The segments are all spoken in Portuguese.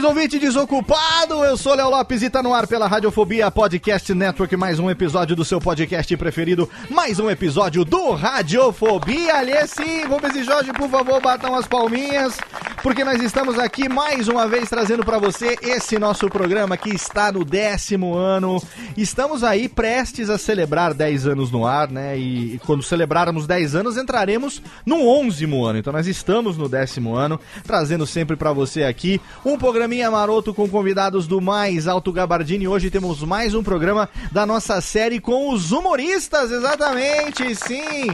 Saudações, ouvinte desocupado! Eu sou Léo Lopes e tá no ar pela Radiofobia Podcast Network. Mais um episódio do seu podcast preferido. Mais um episódio do Radiofobia. Alice, Rubens e Jorge, por favor, batam as palminhas. Porque nós estamos aqui mais uma vez trazendo para você esse nosso programa que está no décimo ano. Estamos aí prestes a celebrar 10 anos no ar, né? E, e quando celebrarmos 10 anos, entraremos no 11 ano. Então nós estamos no décimo ano, trazendo sempre para você aqui um programinha maroto com convidados do mais alto gabardine. Hoje temos mais um programa da nossa série com os humoristas, exatamente, sim.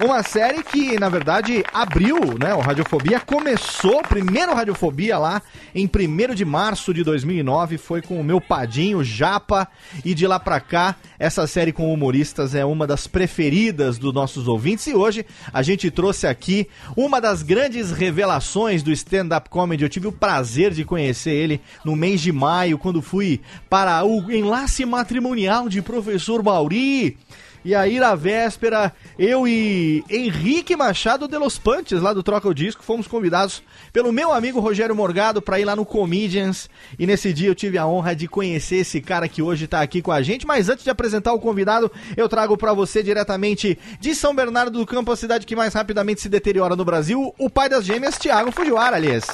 Uma série que, na verdade, abriu, né? O Radiofobia começou, primeiro Radiofobia lá, em 1 de março de 2009, foi com o meu padinho, Japa, e de lá pra cá, essa série com humoristas é uma das preferidas dos nossos ouvintes. E hoje a gente trouxe aqui uma das grandes revelações do stand-up comedy. Eu tive o prazer de conhecer ele no mês de maio, quando fui para o enlace matrimonial de professor Mauri. E aí, na véspera, eu e Henrique Machado de Los Pantes, lá do Troca o Disco, fomos convidados pelo meu amigo Rogério Morgado para ir lá no Comedians. E nesse dia eu tive a honra de conhecer esse cara que hoje tá aqui com a gente. Mas antes de apresentar o convidado, eu trago para você diretamente de São Bernardo do Campo, a cidade que mais rapidamente se deteriora no Brasil, o pai das gêmeas, Thiago Fujiwara, aliás.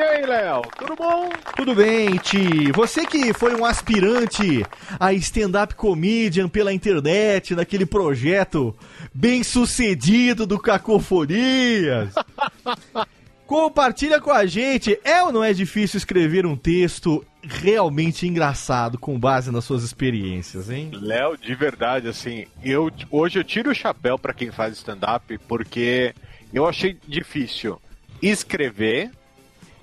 E aí, Léo, tudo bom? Tudo bem, Ti. Você que foi um aspirante a stand-up comedian pela internet, naquele projeto bem sucedido do Cacofonias. Compartilha com a gente. É ou não é difícil escrever um texto realmente engraçado com base nas suas experiências, hein? Léo, de verdade, assim, eu hoje eu tiro o chapéu pra quem faz stand-up porque eu achei difícil escrever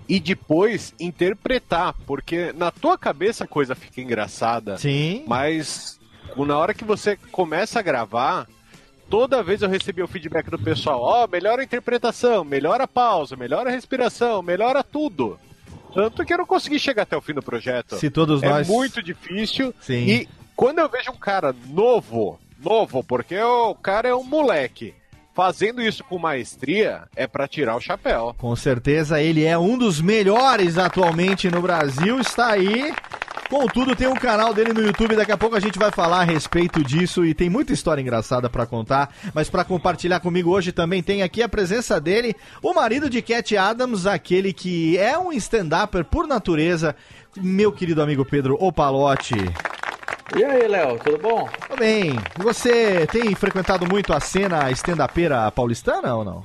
e depois interpretar, porque na tua cabeça a coisa fica engraçada. Sim. Mas na hora que você começa a gravar, toda vez eu recebia o feedback do pessoal, ó, oh, melhora a interpretação, melhora a pausa, melhora a respiração, melhora tudo. Tanto que eu não consegui chegar até o fim do projeto. Se todos é nós. muito difícil. Sim. E quando eu vejo um cara novo, novo, porque o cara é um moleque, fazendo isso com maestria, é pra tirar o chapéu. Com certeza ele é um dos melhores atualmente no Brasil, está aí. Contudo, tem um canal dele no YouTube, daqui a pouco a gente vai falar a respeito disso e tem muita história engraçada pra contar, mas pra compartilhar comigo hoje também tem aqui a presença dele, o marido de Cat Adams, aquele que é um stand-upper por natureza, meu querido amigo Pedro Opalote. E aí, Léo, tudo bom? Tudo bem. Você tem frequentado muito a cena stand-upera paulistana ou não?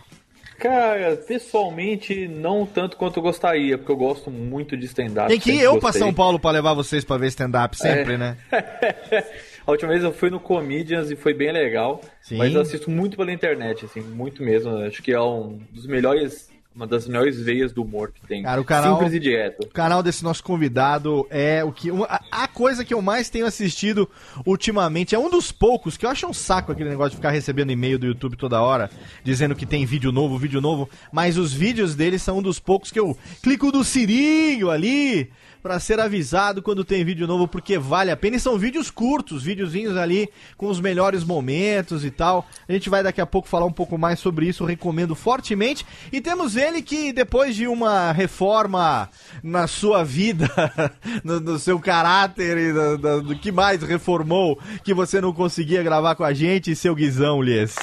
Cara, pessoalmente, não tanto quanto eu gostaria, porque eu gosto muito de stand-up. Tem que ir eu gostei. São Paulo pra levar vocês pra ver stand-up sempre, É. né? A última vez eu fui no Comedians e foi bem legal. Sim. Mas eu assisto muito pela internet, assim, muito mesmo. Acho que é um dos melhores, uma das melhores veias do humor que tem. Cara, o canal- Simples e direto. O canal desse nosso convidado é o que. uma- a, coisa que eu mais tenho assistido ultimamente. É um dos poucos que eu acho um saco aquele negócio de ficar recebendo e-mail do YouTube toda hora, dizendo que tem vídeo novo, vídeo novo. Mas os vídeos dele são um dos poucos que eu clico no sininho ali pra ser avisado quando tem vídeo novo, porque vale a pena. E são vídeos curtos, videozinhos ali com os melhores momentos e tal. A gente vai daqui a pouco falar um pouco mais sobre isso, recomendo fortemente. E temos ele que, depois de uma reforma na sua vida, no, no seu caráter e do, do- do que mais reformou, que você não conseguia gravar com a gente, seu Guizão, Lies.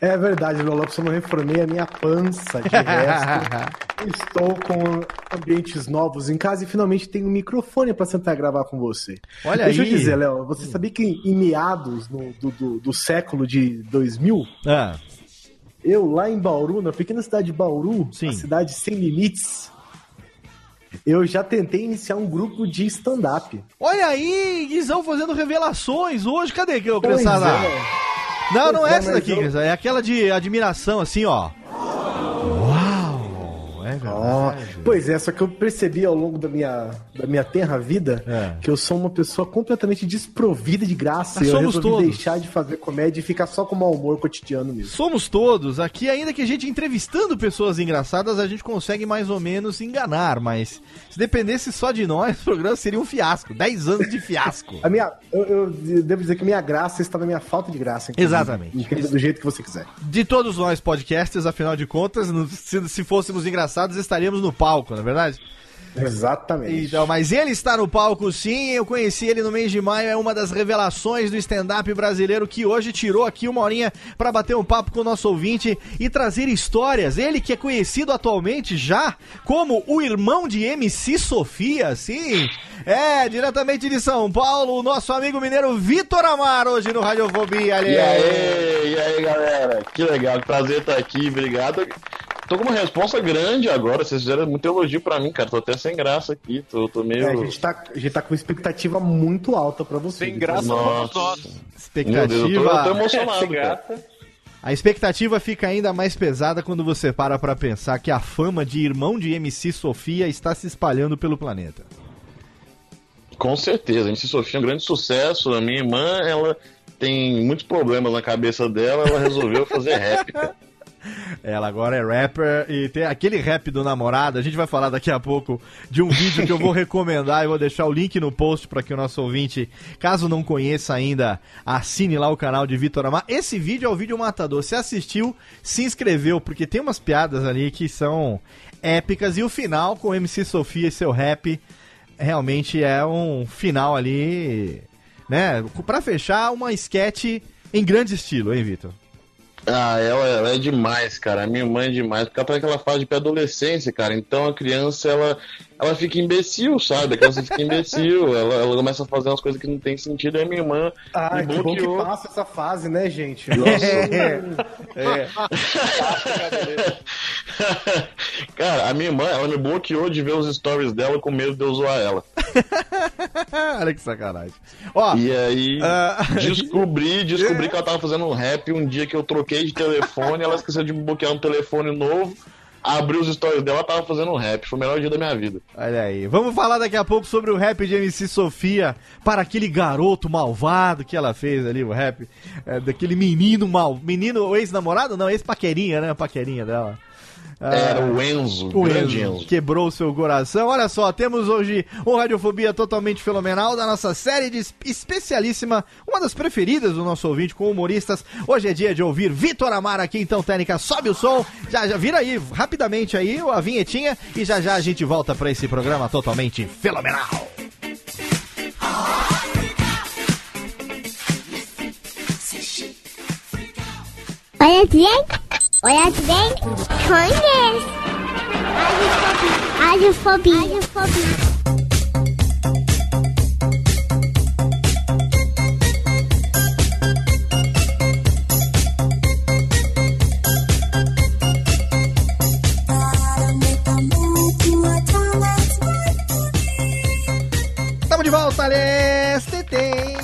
É verdade, Léo Lopes, eu não reformei a minha pança de resto. Estou com ambientes novos em casa e finalmente tenho um microfone para sentar e gravar com você. Olha Deixa aí. eu dizer, Léo, você sabia que em meados no- do, do- do século de 2000, Ah, eu lá em Bauru, na pequena cidade de Bauru, Sim. cidade sem limites, eu já tentei iniciar um grupo de stand-up. olha aí, Guizão fazendo revelações hoje. Cadê que eu criançada? é. Não, não é essa daqui. É aquela de admiração, assim, ó. Uau! É verdade. Pois é, só que eu percebi ao longo da minha, da minha tenra vida É. que eu sou uma pessoa completamente desprovida de graça. Ah, e eu somos todos. deixar de fazer comédia e ficar só com mau humor cotidiano mesmo. Somos todos. Aqui, ainda que a gente entrevistando pessoas engraçadas, a gente consegue mais ou menos enganar, mas se dependesse só de nós, o programa seria um fiasco. 10 anos de fiasco. A minha, eu, eu devo dizer que minha graça está na minha falta de graça. Exatamente. Entenda do jeito que você quiser. De todos nós podcasters, afinal de contas, se, se fôssemos engraçados, estaríamos no palco, não é verdade? Exatamente. Então, mas ele está no palco sim, eu conheci ele no mês de maio, é uma das revelações do stand-up brasileiro que hoje tirou aqui uma horinha para bater um papo com o nosso ouvinte e trazer histórias. Ele que é conhecido atualmente já como o irmão de MC Sofia, sim. É, diretamente de São Paulo, o nosso amigo mineiro Vitor Amar, hoje no Radiofobia, ali. E aí, e aí, galera? Que legal, prazer estar aqui, obrigado. Tô com uma resposta grande agora, vocês fizeram muito elogio pra mim, cara. Tô até sem graça aqui, tô, tô meio. É, a, gente tá, a gente tá com uma expectativa muito alta pra você. Sem graça nós. Meu Deus, eu tô, eu tô Expectativa. emocionado, Sem cara. graça. A expectativa fica ainda mais pesada quando você para pra pensar que a fama de irmão de MC Sofia está se espalhando pelo planeta. Com certeza, a MC Sofia é um grande sucesso. A minha irmã, ela tem muitos problemas na cabeça dela, ela resolveu fazer rap, cara. Ela agora é rapper e tem aquele rap do namorado. A gente vai falar daqui a pouco de um vídeo que eu vou recomendar e vou deixar o link no post para que o nosso ouvinte, caso não conheça ainda, assine lá o canal de Vitor Amar. Esse vídeo é o vídeo matador. Se assistiu, se inscreveu, porque tem umas piadas ali que são épicas e o final com MC Sofia e seu rap realmente é um final ali, né? Para fechar uma sketch em grande estilo, hein, Vitor? Ah, ela, ela é demais, cara. A minha irmã é demais, porque ela tá naquela fase de pré-adolescência, cara. Então a criança, ela, ela fica imbecil, sabe? A criança fica imbecil, ela, ela começa a fazer umas coisas que não tem sentido. Aí minha irmã Ah, me que bom que passa essa fase, né, gente? Cara, a minha irmã, ela me bloqueou de ver os stories dela com medo de eu zoar ela. Olha que sacanagem. Ó, E aí, Ah. descobri, descobri que ela tava fazendo um rap um dia que eu troquei de telefone, ela esqueceu de me bloquear um telefone novo, abri os stories dela, ela tava fazendo um rap. Foi o melhor dia da minha vida. olha aí. Vamos falar daqui a pouco sobre o rap de MC Sofia para aquele garoto malvado que ela fez ali, o rap é, daquele menino mal. Menino ex-namorado? Não, ex-paquerinha, né? A paquerinha dela. Era o Enzo, O grande Enzo Enzo. quebrou o seu coração. Olha só, temos hoje um Radiofobia totalmente fenomenal da nossa série de es- especialíssima, uma das preferidas do nosso ouvinte com humoristas. Hoje é dia de ouvir Vitor Amar aqui, então, Técnica, sobe o som. Já, já vira aí, rapidamente aí, a vinhetinha e já já a gente volta para esse programa totalmente fenomenal. おやつでんおやつでんコンですアルフォビアルフォビアルフォビ de volta, Alês! Tamo de volta! Lestetê!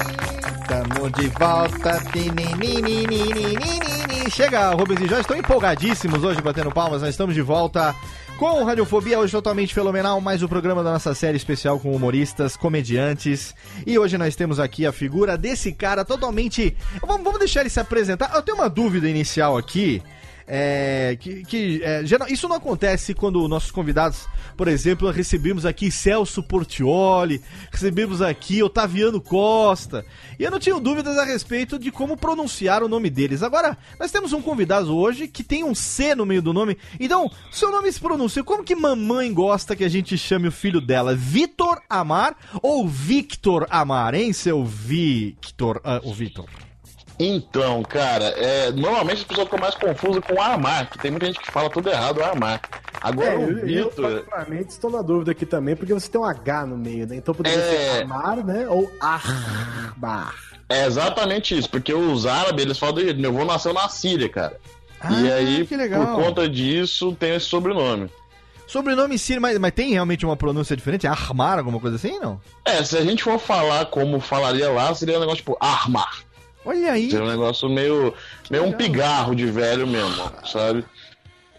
Tamo de volta, nini chega, Rubens e Jorge, estão empolgadíssimos hoje batendo palmas. Nós estamos de volta com o Radiofobia, hoje totalmente fenomenal, mais o um programa da nossa série especial com humoristas, comediantes. E hoje nós temos aqui a figura desse cara totalmente. Vamos deixar ele se apresentar. Eu tenho uma dúvida inicial aqui. É, que, que é, geral- isso não acontece quando nossos convidados, por exemplo, recebemos aqui Celso Portioli, recebemos aqui Otaviano Costa, e eu não tinha dúvidas a respeito de como pronunciar o nome deles. Agora, nós temos um convidado hoje que tem um C no meio do nome, então, seu nome se pronuncia, como que mamãe gosta que a gente chame o filho dela? Vitor Amar ou Victor Amar, hein, seu Victor, ah, o Victor? Então, cara, é, normalmente as pessoas ficam mais confusas com Armar, que tem muita gente que fala tudo errado, Armar. Agora É, o eu, eu Vitor. particularmente estou na dúvida aqui também, porque você tem um H no meio, né? Então poderia É. ser Amar, né? Ou Armar. É exatamente isso, porque os árabes, eles falam do jeito. Meu avô nasceu na Síria, cara. e Ah, aí, que legal. por conta disso, tem esse sobrenome. Sobrenome Sírio, mas, mas tem realmente uma pronúncia diferente? Armar, alguma coisa assim, não? É, se a gente for falar como falaria lá, seria um negócio tipo Armar. Olha aí. Seria um negócio meio, meio um pigarro de velho mesmo, sabe?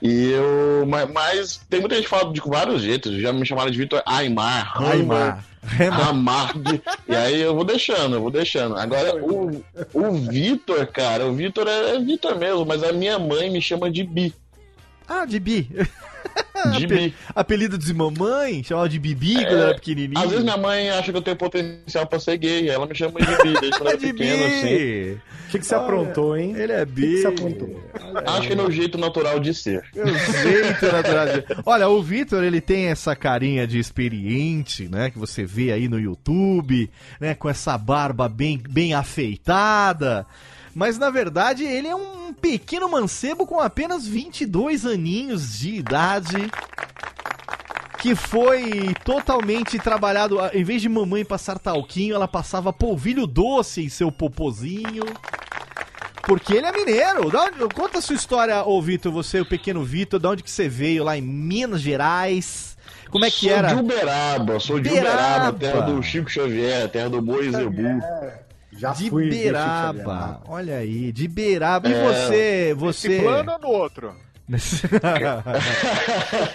E eu. Mas, mas tem muita gente que fala de vários jeitos. Já me chamaram de Vitor Aymar, Aymar. Amard. E aí eu vou deixando, eu vou deixando. Agora, o, o Vitor, cara, o Vitor é, é Vitor mesmo, mas a minha mãe me chama de Bi. Ah, de Bi. Bi. Apelido de mamãe, chamava de Bibi quando era pequenininho. Às vezes minha mãe acha que eu tenho potencial pra ser gay, ela me chama de Bi, desde quando era pequeno, assim. Bi. O que, que você aprontou, hein? Ele é O que, que Bi. você aprontou? Acho que é meu jeito natural de ser. Eu jeito natural de- Olha, o Vitor, ele tem essa carinha de experiente, né? Que você vê aí no YouTube, né? Com essa barba bem, bem afeitada. Mas na verdade ele é um pequeno mancebo com apenas 22 aninhos de idade. Que foi totalmente trabalhado. Em vez de mamãe passar talquinho, ela passava polvilho doce em seu popozinho. Porque ele é mineiro. Da onde- conta a sua história, ô Vitor, você, o pequeno Vitor, de onde que você veio lá em Minas Gerais? Como é que sou era? de Uberaba, sou de Uberaba. Uberaba, terra do Chico Xavier, terra do Boi Zebu. Já De fui. Beraba. Xavier? Olha aí, de Beraba. E É. você, Esse você. plano ou no outro?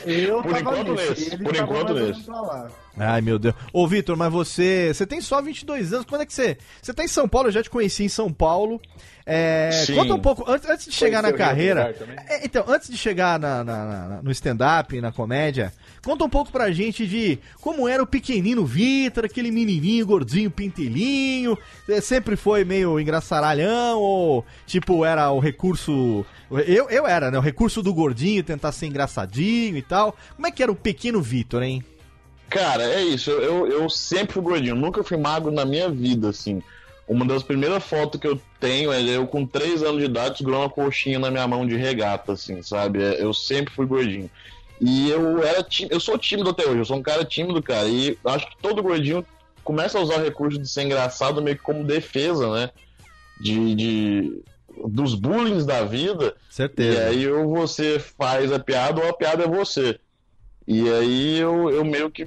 Eu Por tava enquanto nesse, nesse, por tava enquanto nesse. pra lá. Ai, meu Deus. Ô, Vitor, mas você. Você tem só 22 anos. Quando é que você. Você tá em São Paulo, eu já te conheci em São Paulo. É, Sim. conta um pouco, antes, antes de chegar na Conheceu carreira. É, então, antes de chegar na- na- na- no stand-up, na comédia, conta um pouco pra gente de como era o pequenino Vitor, aquele menininho gordinho, pintelinho. É, Sempre foi meio engraçaralhão ou, tipo, era o recurso. Eu, eu era, né? O recurso do gordinho, tentar ser engraçadinho e tal. Como é que era o pequeno Vitor, hein? Cara, é isso. Eu, eu sempre fui gordinho, nunca fui magro na minha vida, assim. Uma das primeiras fotos que eu tenho é eu com 3 anos de idade segurando uma coxinha na minha mão de regata, assim, sabe? É, Eu sempre fui gordinho. E eu era tí- eu sou tímido até hoje, eu sou um cara tímido, cara. E acho que todo gordinho começa a usar o recurso de ser engraçado meio que como defesa, né? De, de- dos bullying da vida. E Certeza. aí ou você faz a piada ou a piada é você. E aí eu, eu meio que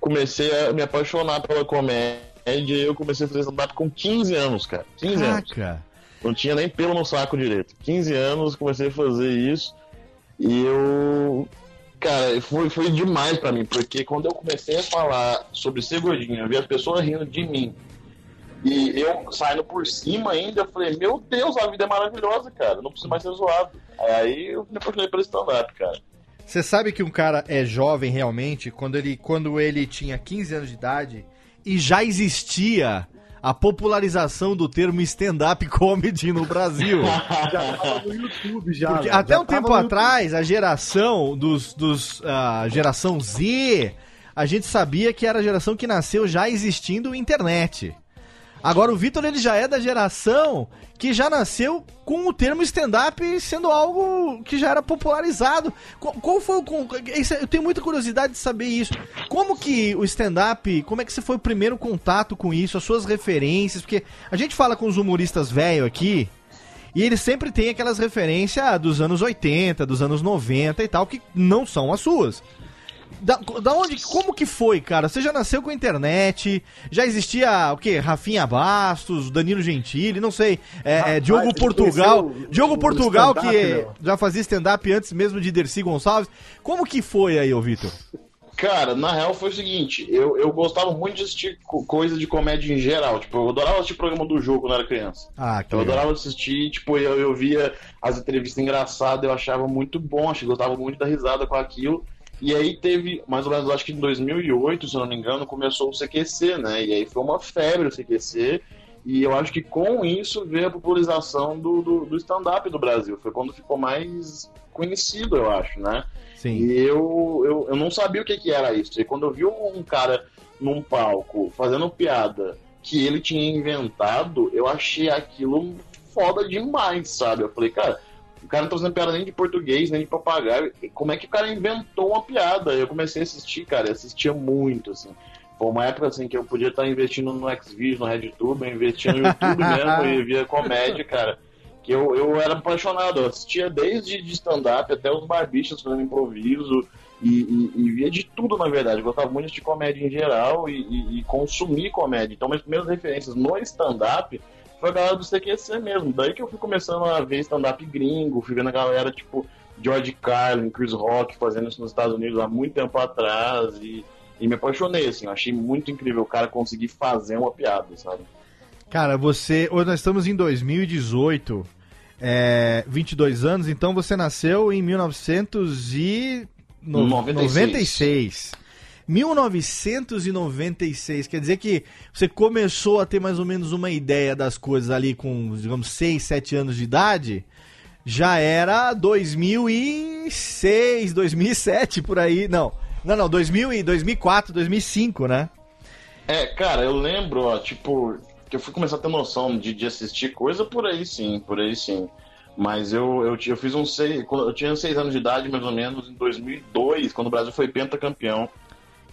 comecei a me apaixonar pela comédia e eu comecei a fazer stand-up com 15 anos, cara. 15 anos. Caraca. Não tinha nem pelo no saco direito. 15 anos, comecei a fazer isso. E eu. Cara, foi, foi demais pra mim, porque quando eu comecei a falar sobre ser gordinho, eu vi as pessoas rindo de mim. E eu saindo por cima ainda, eu falei, meu Deus, a vida é maravilhosa, cara. Não preciso mais ser zoado. Aí eu me apaixonei pelo stand-up, cara. Você sabe que um cara é jovem realmente quando ele, quando ele tinha 15 anos de idade e já existia a popularização do termo stand-up comedy no Brasil. Já tava no YouTube, já. Porque até Já um tempo atrás, a geração dos. dos a geração Z, a gente sabia que era a geração que nasceu já existindo internet. Agora o Vitor ele já é da geração que já nasceu com o termo stand-up sendo algo que já era popularizado. Qual, qual foi o. é- Eu tenho muita curiosidade de saber isso. Como que o stand-up, como é que você foi o primeiro contato com isso, as suas referências? Porque a gente fala com os humoristas velho aqui, e eles sempre têm aquelas referências dos anos 80, dos anos 90 e tal, que não são as suas. Da, da onde, como que foi, cara? Você já nasceu com a internet, já existia o quê? Rafinha Bastos, Danilo Gentili, não sei. É, é, Rapaz, Diogo você Portugal. o- Diogo o Portugal, que não? já fazia stand-up antes mesmo de Dercy Gonçalves. Como que foi aí, ô Vitor? Cara, na real foi o seguinte, eu, eu gostava muito de assistir co- coisa de comédia em geral. Tipo, eu adorava assistir programa do jogo quando eu era criança. Ah, que Eu legal. adorava assistir, tipo, eu, eu via as entrevistas engraçadas, eu achava muito bom, acho que gostava muito da risada com aquilo. E aí teve, mais ou menos, acho que em 2008, se eu não me engano, começou o CQC, né? E aí foi uma febre o CQC. E eu acho que com isso veio a popularização do, do, do stand-up do Brasil. Foi quando ficou mais conhecido, eu acho, né? Sim. E eu, eu, eu não sabia o que, que era isso. E quando eu vi um cara num palco fazendo piada que ele tinha inventado, eu achei aquilo foda demais, sabe? Eu falei, cara, o cara não tá fazendo piada nem de português, nem de papagaio. E Como é que o cara inventou uma piada? Eu comecei a assistir, cara, assistia muito, assim. Foi uma época assim que eu podia estar investindo no Xvideos, no RedTube, eu investia no YouTube mesmo e via comédia, cara. Que eu, eu era apaixonado, eu assistia desde de stand-up até os barbichas fazendo improviso e, e- e via de tudo, na verdade. Eu gostava muito de comédia em geral e, e- e consumir comédia. Então, minhas primeiras referências no stand-up foi a galera do CQC mesmo. Daí que eu fui começando a ver stand-up gringo, fui vendo a galera tipo George Carlin, Chris Rock fazendo isso nos Estados Unidos há muito tempo atrás e, e me apaixonei, assim. Eu achei muito incrível o cara conseguir fazer uma piada, sabe? Cara, você. Hoje nós estamos em 2018, é, 22 anos, então você nasceu em 1996. 1996, quer dizer que você começou a ter mais ou menos uma ideia das coisas ali com, digamos, 6, 7 anos de idade. Já era 2006, 2007 por aí. Não, não, não, 2000 e 2004, 2005, né? É, cara, eu lembro, ó, tipo, que eu fui começar a ter noção de, de assistir coisa por aí sim, por aí sim. Mas eu, eu, eu fiz uns seis, eu tinha seis anos de idade, mais ou menos, em 2002, quando o Brasil foi pentacampeão.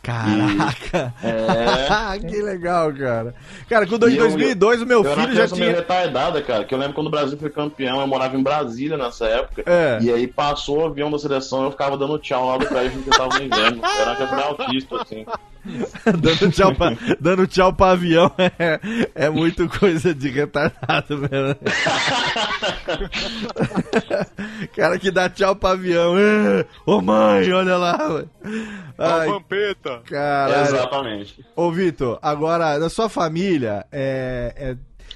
Caraca! É. que legal, cara. Cara, quando em E eu- 2002 o meu eu era uma filho já tinha. retardada, cara, que eu lembro quando o Brasil foi campeão, eu morava em Brasília nessa época. É. E aí passou o avião da seleção, eu ficava dando tchau lá do prédio que eu tava no inverno. Eu era uma criança autista, assim. dando, tchau pra, dando tchau pra avião é, é muito coisa de retardado mesmo. cara que dá tchau pra avião. É, Ô mãe, olha lá. Ai, Vampeta! caralho. Exatamente. Ô, Vitor, agora, da sua família, é, é,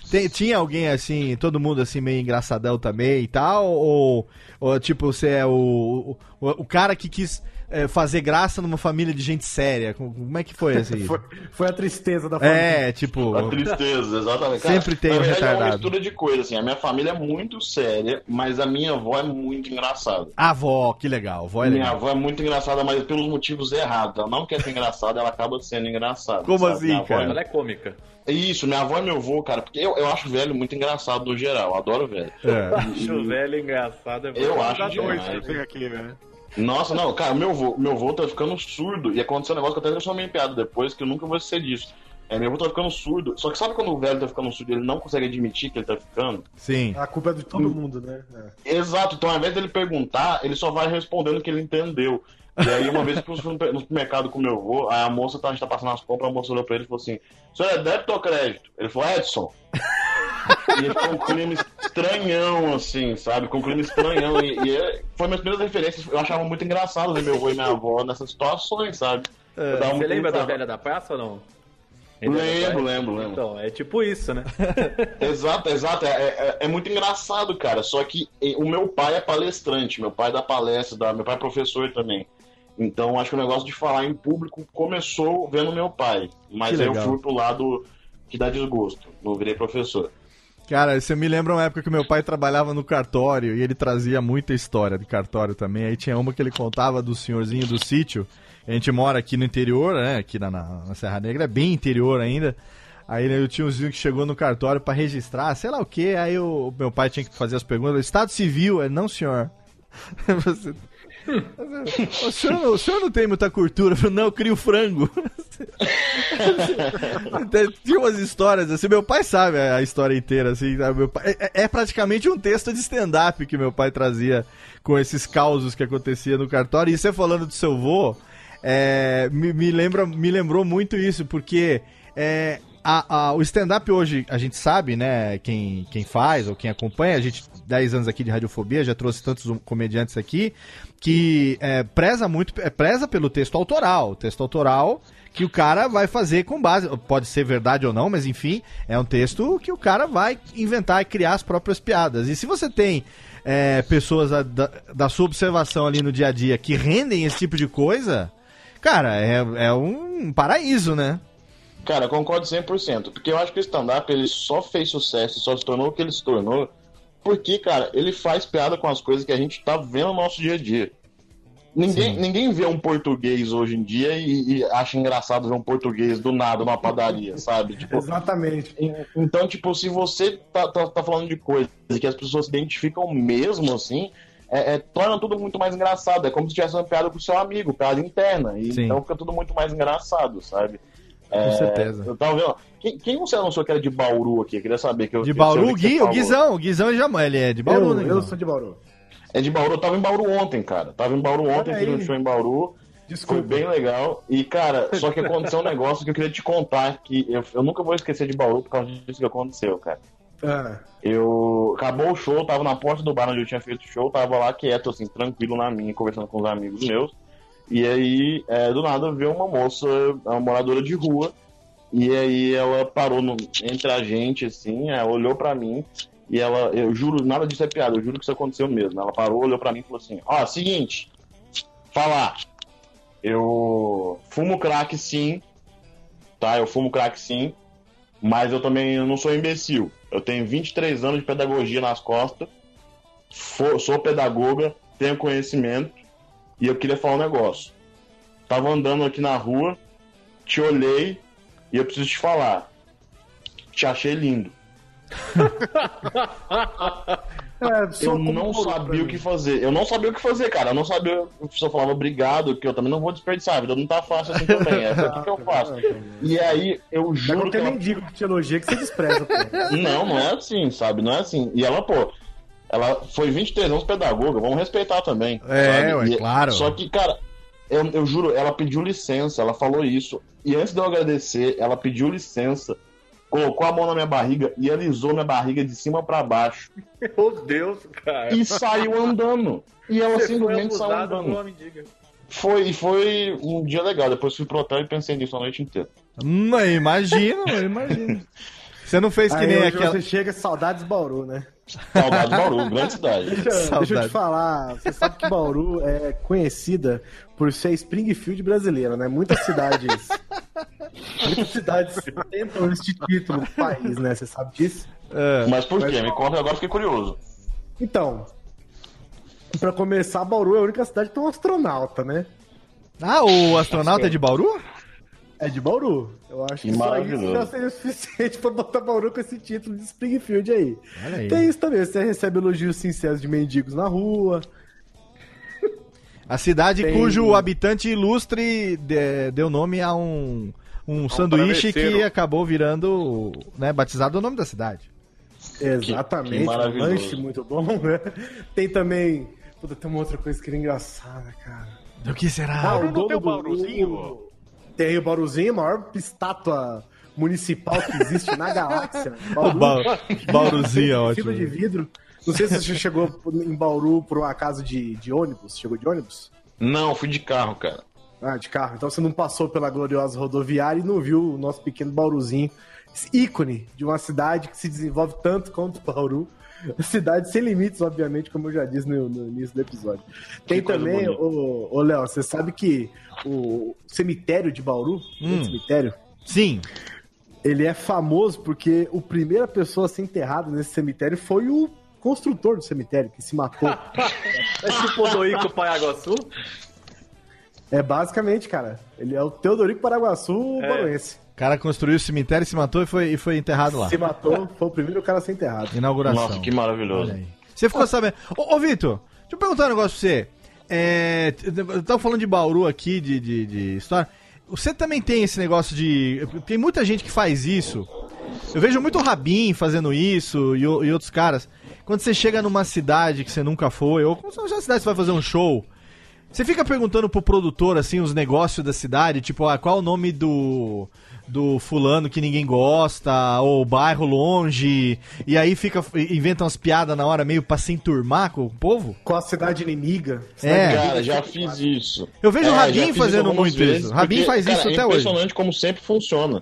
tem- tinha alguém assim, todo mundo assim, meio engraçadão também e tal? Ou, ou, tipo, você é o, o, o cara que quis é, fazer graça numa família de gente séria? Como é que foi assim? Foi, foi a tristeza da família. É, tipo. A tristeza, exatamente. Sempre tem na um verdade, É uma retardado. mistura de coisa, assim. A minha família é muito séria, mas a minha avó é muito engraçada. A avó, que legal. Avó é Minha legal. avó é muito engraçada, mas pelos motivos errados. Ela não quer ser engraçada, ela acaba sendo engraçada. Como sabe? assim, Minha avó cara? é- Ela é cômica. Isso, minha avó e meu avô, cara, porque eu, eu acho velho muito engraçado no geral. Eu adoro velho. É. Acho velho engraçado. É Eu acho dois demais. tem aqui, né? Nossa, não, cara, meu avô, meu avô tá ficando surdo. E aconteceu um negócio que eu até transformei em piada depois, que eu nunca vou esquecer disso. É, meu avô tá ficando surdo. Só que sabe quando o velho tá ficando surdo e ele não consegue admitir que ele tá ficando? Sim. A culpa é de todo mundo, né? É. Exato, então ao invés dele perguntar, ele só vai respondendo que ele entendeu. E aí, uma vez que eu fui no no supermercado com meu avô, aí a moça tá, a gente tá passando as compras, a moça olhou pra ele e falou assim: senhor é débito ou crédito? Ele falou: Edson. E ele ficou um clima estranhão, assim, sabe? Com um clima estranhão. E, e é- foi minhas primeiras referências. Eu achava muito engraçado ver meu avô e minha avó nessas situações, sabe? Dava Você muito lembra da velha da praça ou não? Lembro, lembro, lembro. Então, é tipo isso, né? Exato, exato. É, é- é muito engraçado, cara. Só que o meu pai é palestrante, meu pai dá palestra, dá, meu pai é professor também. Então acho que o negócio de falar em público começou vendo meu pai. Mas Que aí eu fui pro lado que dá desgosto. Eu virei professor. Cara, você me lembra uma época que meu pai trabalhava no cartório e ele trazia muita história de cartório também. Aí tinha uma que ele contava do senhorzinho do sítio. A gente mora aqui no interior, né? Aqui na, na- Serra Negra, é bem interior ainda. Aí né, o tiozinho que chegou no cartório pra registrar, sei lá o que. Aí o meu pai tinha que fazer as perguntas. Estado civil, é não, senhor. Você- o, senhor não, o senhor não tem muita cultura? Eu falei, Não, eu crio frango. Tinha umas histórias assim, meu pai sabe a história inteira, assim, pai- é, é praticamente um texto de stand-up que meu pai trazia com esses causos que acontecia no cartório. E você falando do seu vô, é, me, me lembra, me lembrou muito isso, porque é, a- a- o stand-up hoje, a gente sabe, né, quem, quem faz ou quem acompanha, a gente, 10 anos aqui de radiofobia, já trouxe tantos comediantes aqui, que é, preza muito, é, preza pelo texto autoral. O texto autoral que o cara vai fazer com base, pode ser verdade ou não, mas enfim, é um texto que o cara vai inventar e criar as próprias piadas. E se você tem é, pessoas da, da sua observação ali no dia a dia que rendem esse tipo de coisa, cara, é, é um paraíso, né? Cara, concordo 100%. Porque eu acho que o stand-up ele só fez sucesso, só se tornou o que ele se tornou, porque, cara, ele faz piada com as coisas que a gente tá vendo no nosso dia a dia. Ninguém, ninguém vê um português hoje em dia e, e acha engraçado ver um português do nada numa padaria, sabe? Tipo, Exatamente. en- então, tipo, se você tá, tá, tá falando de coisas que as pessoas se identificam mesmo, assim, é, é, torna tudo muito mais engraçado. É como se tivesse uma piada com o seu amigo, piada interna. E, Sim. então fica tudo muito mais engraçado, sabe? Com É, certeza. Eu tava vendo. Quem, quem você anunciou que era de Bauru aqui? Eu queria saber. Que eu, De Bauru, Gui, o. Guizão, o Guizão ele já, ele é de Bauru, eu, né? eu Guizão? sou de Bauru. É de Bauru. Eu tava em Bauru ontem, cara. Tava em Bauru ontem, fiz um show em Bauru. Desculpa. Foi bem legal. E, cara, só que aconteceu um negócio que eu queria te contar que eu, eu nunca vou esquecer de Bauru por causa disso que aconteceu, cara. Ah, Eu. Acabou o show, tava na porta do bar onde eu tinha feito o show, tava lá quieto, assim, tranquilo na minha, conversando com os amigos meus. E aí, é, do nada, veio uma moça, uma moradora de rua, e aí ela parou no- entre a gente, assim, ela olhou pra mim, e ela, eu juro, nada disso é piada, eu juro que isso aconteceu mesmo. Ela parou, olhou pra mim e falou assim: Ó, seguinte, falar, eu fumo crack sim, tá? Eu fumo crack sim, mas eu também não sou imbecil. Eu tenho 23 anos de pedagogia nas costas, sou pedagoga, tenho conhecimento e eu queria falar um negócio. Tava andando aqui na rua, te olhei e eu preciso te falar. Te achei lindo. é, Eu não sabia o que fazer. Eu não sabia o que fazer, cara. Eu não sabia eu falava obrigado, que eu também não vou desperdiçar. A vida não tá fácil assim também. É o que, que eu faço. E aí, eu Não juro que qualquer ela mendigo que te elogia que você despreza, pô. Não, não é assim, sabe? Não é assim. E ela, pô, ela foi 23 anos pedagoga, vamos respeitar também. É, ué, E- claro. Só que, cara, eu, eu juro, ela pediu licença, ela falou isso. E antes de eu agradecer, ela pediu licença, colocou a mão na minha barriga e alisou minha barriga de cima pra baixo. Meu Deus, cara. E saiu andando. E ela Você foi simplesmente saiu andando. Foi, e foi um dia legal. Depois fui pro hotel e pensei nisso a noite inteira. Eu imagino, eu imagino. Você não fez que Aí nem aquela. você chega, saudades Bauru, né? Saudade de Bauru, grande cidade. Deixa, deixa eu te falar, você sabe que Bauru é conhecida por ser Springfield brasileira, né? Muitas cidades. muitas cidades tentam este título no país, né? Você sabe disso? É. Mas por quê? Me conta agora, fiquei curioso. Então, pra começar, Bauru é a única cidade que tem um astronauta, né? Ah, o astronauta é de Bauru? É de Bauru. Eu acho que Que só isso já seria o suficiente pra botar Bauru com esse título de Springfield aí. Aí. Tem isso também, você recebe elogios sinceros de mendigos na rua. A cidade Tem- cujo habitante ilustre de- deu nome a um, um sanduíche que acabou virando, né, batizado o nome da cidade. Exatamente, que um maravilhoso. lanche muito bom, né? Tem também. Puta, tem uma outra coisa que era engraçada, cara. Do que será? Ah, não dono tem o do- Bauruzinho? Tem o Bauruzinho, a maior estátua municipal que existe na galáxia. O ba Bauruzinho é ótimo. de vidro. Não sei se você chegou em Bauru por um acaso de, de ônibus. Chegou de ônibus? Não, fui de carro, cara. Ah, de carro. Então você não passou pela gloriosa rodoviária e não viu o nosso pequeno Bauruzinho. Ícone de uma cidade que se desenvolve tanto quanto Bauru. Cidade sem limites, obviamente, como eu já disse no, no início do episódio. Tem também, ô, ô Léo, você sabe que o cemitério de Bauru, Hum. o cemitério, Sim. ele é famoso porque o primeira pessoa a ser enterrada nesse cemitério foi o construtor do cemitério, que se matou. É tipo o Doico Paiaguaçu? é basicamente, cara, ele é o Teodorico Paraguaçu É. baruense. O cara construiu o cemitério, se matou e foi, e foi enterrado lá. Se matou, foi o primeiro cara a ser enterrado. Inauguração. Nossa, que maravilhoso. Você ficou sabendo. Ô, ô Vitor, deixa eu perguntar um negócio pra você. É, eu tava falando de Bauru aqui, de, de, de história. Você também tem esse negócio de. Tem muita gente que faz isso. Eu vejo muito o Rabin fazendo isso e, e outros caras. Quando você chega numa cidade que você nunca foi, ou quando você uma cidade que você vai fazer um show, Você fica perguntando pro produtor, assim, os negócios da cidade, tipo, ah, qual o nome do, do fulano que ninguém gosta, ou bairro longe, e aí fica, inventa umas piadas na hora meio pra se enturmar com o povo? Com a cidade inimiga. É. Cara, já fiz isso. Eu vejo o É, Rabin já fiz fazendo muito vezes, isso. Rabin faz isso cara, até é hoje. impressionante como sempre funciona.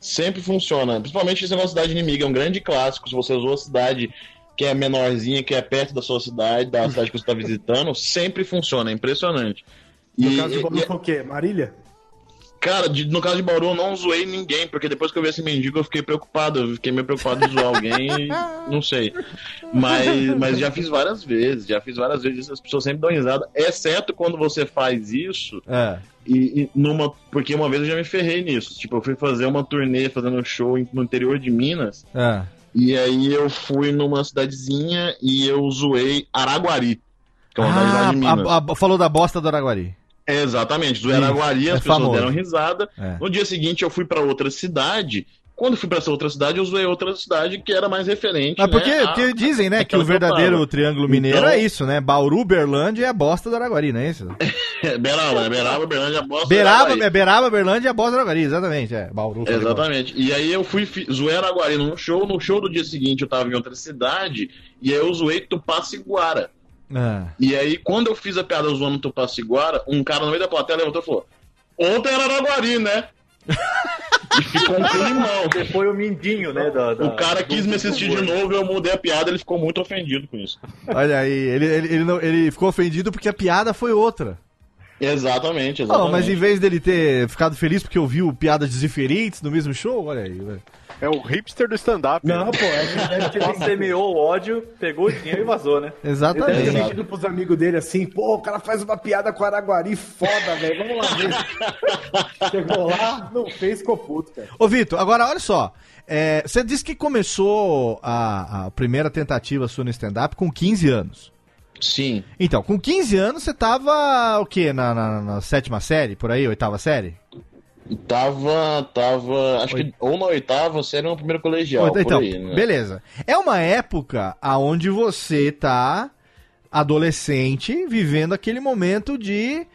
Sempre funciona. Principalmente esse negócio da cidade inimiga. É um grande clássico. Se você usou a cidade que é menorzinha, que é perto da sua cidade, da cidade que você está visitando, sempre funciona. É impressionmente. No E- caso de e- foi o quê? Marília? Cara, de- no caso de Bauru, eu não zoei ninguém, porque depois que eu vi esse mendigo, eu fiquei preocupado. Eu fiquei meio preocupado de zoar alguém e não sei. Mas, mas já fiz várias vezes, já fiz várias vezes, as pessoas sempre dão risada, exceto quando você faz isso É. e, e numa. Porque uma vez eu já me ferrei nisso. Tipo, eu fui fazer uma turnê fazendo um show no interior de Minas. É. E aí eu fui numa cidadezinha e eu zoei Araguari. Que é uma cidade Ah, de Minas. a- a- falou da bosta do Araguari. É, exatamente, do Isso, Araguari, é as pessoas famoso. deram risada. É. No dia seguinte eu fui pra outra cidade. Quando fui pra essa outra cidade, eu zoei outra cidade que era mais referente. Mas porque, né, a- porque dizem, né, que o que verdadeiro tava. Triângulo Mineiro Então- é isso, né? Bauru, Berlândia e a bosta do Araguari, não é isso? Beraba, né? Beraba, Berlândia, Bosta. Beraba, Araguari. é Beraba, Berlândia e a bosta do Araguari, exatamente. É, Bauru. Exatamente. E aí eu fui zoei Araguari num show. No show do dia seguinte eu tava em outra cidade. E aí eu zoei Tupaciguara. Ah. E aí, quando eu fiz a piada zoando Tupaciguara, um cara no meio da plateia levantou e falou: Ontem era Araguari, né? e ficou um climão. Você foi o mindinho, né? Da, da- O cara do- quis me assistir de novo e eu mudei a piada, ele ficou muito ofendido com isso. Olha aí, ele, ele, ele, não- ele ficou ofendido porque a piada foi outra. Exatamente, Não, exatamente. mas em vez dele ter ficado feliz porque ouviu piadas diferentes no mesmo show, olha aí, velho. É o hipster do stand-up. Não, pô, é que ele semeou o ódio, pegou o dinheiro e vazou, né? ele deve ter Exatamente. pros amigos dele assim, pô, o cara faz uma piada com Araguari foda, velho, vamos lá ver. Chegou lá, não fez, ficou puto, cara. Ô, Vitor, agora olha só. É, você disse que começou a, a primeira tentativa sua no stand-up com 15 anos. Sim. Então, com 15 anos você tava o quê? Na, na- na sétima série, por aí, oitava série? Tava, tava, acho que ou na oitava série ou no primeiro colegial, então, aí, né? beleza. É uma época aonde você tá adolescente, vivendo aquele momento de.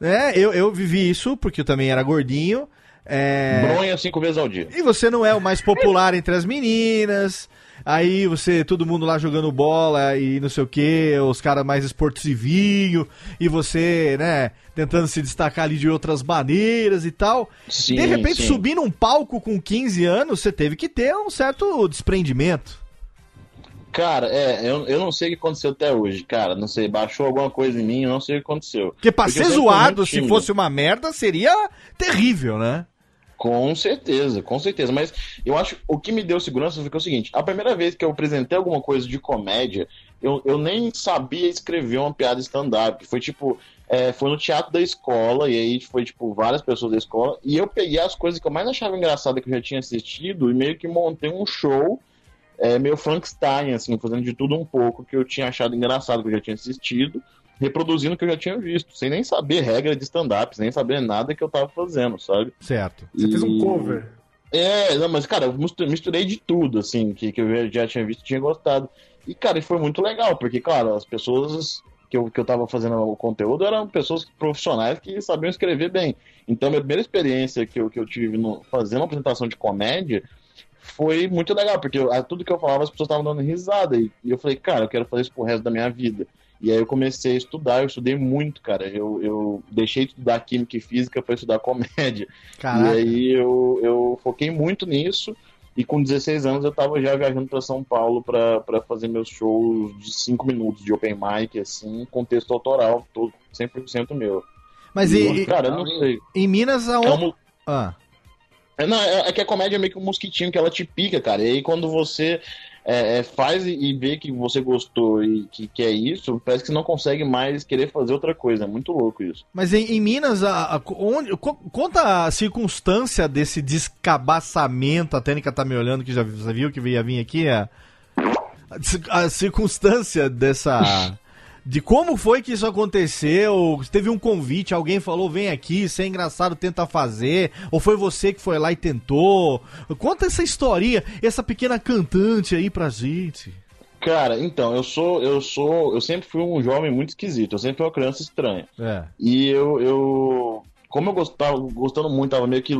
Né, eu, eu vivi isso, porque eu também era gordinho. É, Bronha cinco vezes ao dia. E você não é o mais popular entre as meninas. Aí você, todo mundo lá jogando bola e não sei o que, os caras mais esportivinho, e você, né, tentando se destacar ali de outras maneiras e tal. Sim, de repente, sim. subir num palco com 15 anos, você teve que ter um certo desprendimento. Cara, é, eu, eu não sei o que aconteceu até hoje, cara. Não sei, baixou alguma coisa em mim, eu não sei o que aconteceu. Porque pra Porque ser zoado, se fosse uma merda, seria terrível, né? Com certeza, com certeza. Mas eu acho o que me deu segurança foi é o seguinte: a primeira vez que eu apresentei alguma coisa de comédia, eu, eu nem sabia escrever uma piada stand-up. Foi tipo, é, foi no teatro da escola, e aí foi tipo várias pessoas da escola, e eu peguei as coisas que eu mais achava engraçada que eu já tinha assistido e meio que montei um show. É, meio Frankenstein, assim, fazendo de tudo um pouco que eu tinha achado engraçado, que eu já tinha assistido, reproduzindo o que eu já tinha visto, sem nem saber regra de stand-up, sem nem saber nada que eu tava fazendo, sabe? Certo. Você fez um E- cover. É, não, mas, cara, eu mistu- misturei de tudo, assim, que, que eu já tinha visto e tinha gostado. E, cara, e foi muito legal, porque, claro, as pessoas que eu, que eu tava fazendo o conteúdo eram pessoas profissionais que sabiam escrever bem. Então, minha primeira experiência que eu, que eu tive no, fazendo uma apresentação de comédia foi muito legal, porque eu- tudo que eu falava as pessoas estavam dando risada. E, e eu falei, cara, eu quero fazer isso pro resto da minha vida. E aí eu comecei a estudar, eu estudei muito, cara. Eu, eu deixei de estudar química e física para estudar comédia. Caraca. E aí eu, eu foquei muito nisso. E com 16 anos eu tava já viajando para São Paulo para fazer meus shows de 5 minutos de open mic, assim, com texto autoral, todo 100% meu. Mas e, e- cara, eu não sei. em Minas, É, aonde. um- Ah. é, não, é, é que a comédia é meio que um mosquitinho que ela te pica, cara. E aí quando você é, é, faz e, e vê que você gostou e que, que é isso, parece que você não consegue mais querer fazer outra coisa. É muito louco isso. Mas em, em Minas, a, a- onde, co- conta a circunstância desse descabaçamento. A Tênica tá me olhando que já já viu que ia vir aqui. A, a circunstância dessa. De como foi que isso aconteceu? Teve um convite, alguém falou: vem aqui, isso é engraçado, tenta fazer. Ou foi você que foi lá e tentou? Conta essa historinha, essa pequena cantante aí pra gente. Cara, então, eu sou, eu sou, eu sempre fui um jovem muito esquisito, eu sempre fui uma criança estranha. É. E eu, eu como eu gostava, gostando muito, tava meio que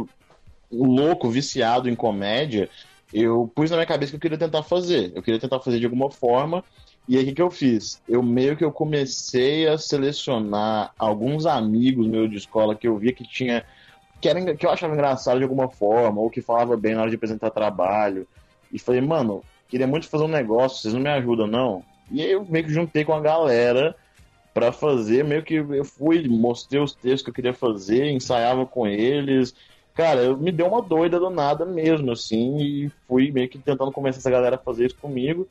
louco, viciado em comédia, eu pus na minha cabeça que eu queria tentar fazer. Eu queria tentar fazer de alguma forma. E aí o que, que eu fiz? Eu meio que eu comecei a selecionar alguns amigos meus de escola que eu via que tinha que, era, que eu achava engraçado de alguma forma, ou que falava bem na hora de apresentar trabalho. E falei, mano, queria muito fazer um negócio, vocês não me ajudam, não? E aí eu meio que juntei com a galera para fazer, meio que eu fui, mostrei os textos que eu queria fazer, ensaiava com eles. Cara, eu me deu uma doida do nada mesmo, assim, e fui meio que tentando convencer essa galera a fazer isso comigo.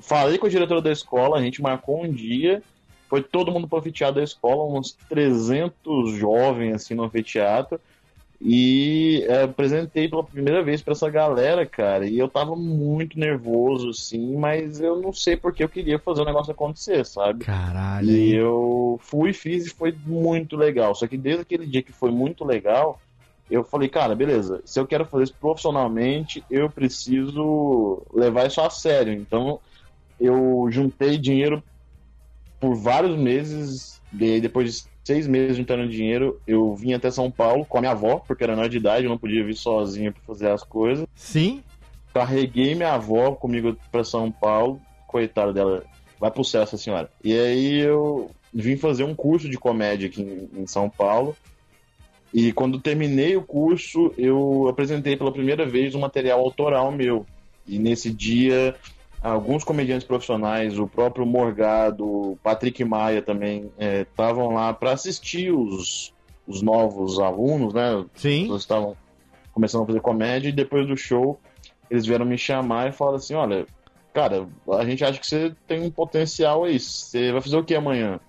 Falei com a diretora da escola, a gente marcou um dia, foi todo mundo pro anfiteatro da escola, uns 300 jovens, assim, no anfiteatro. E é, apresentei pela primeira vez para essa galera, cara. E eu tava muito nervoso, assim, mas eu não sei porque eu queria fazer o negócio acontecer, sabe? Caralho. E eu fui, fiz e foi muito legal. Só que desde aquele dia que foi muito legal, eu falei, cara, beleza, se eu quero fazer isso profissionalmente, eu preciso levar isso a sério. Então eu juntei dinheiro por vários meses, depois de seis meses juntando dinheiro, eu vim até São Paulo com a minha avó, porque era menor de idade, eu não podia vir sozinho para fazer as coisas. Sim. Carreguei minha avó comigo para São Paulo, coitada dela, vai pro céu essa senhora. E aí eu vim fazer um curso de comédia aqui em, em São Paulo. E quando terminei o curso, eu apresentei pela primeira vez um material autoral meu. E nesse dia alguns comediantes profissionais, o próprio Morgado, o Patrick Maia também estavam lá para assistir os, os novos alunos, né? Sim. Eles estavam começando a fazer comédia e depois do show eles vieram me chamar e falaram assim, olha, cara, a gente acha que você tem um potencial aí, você vai fazer o que amanhã?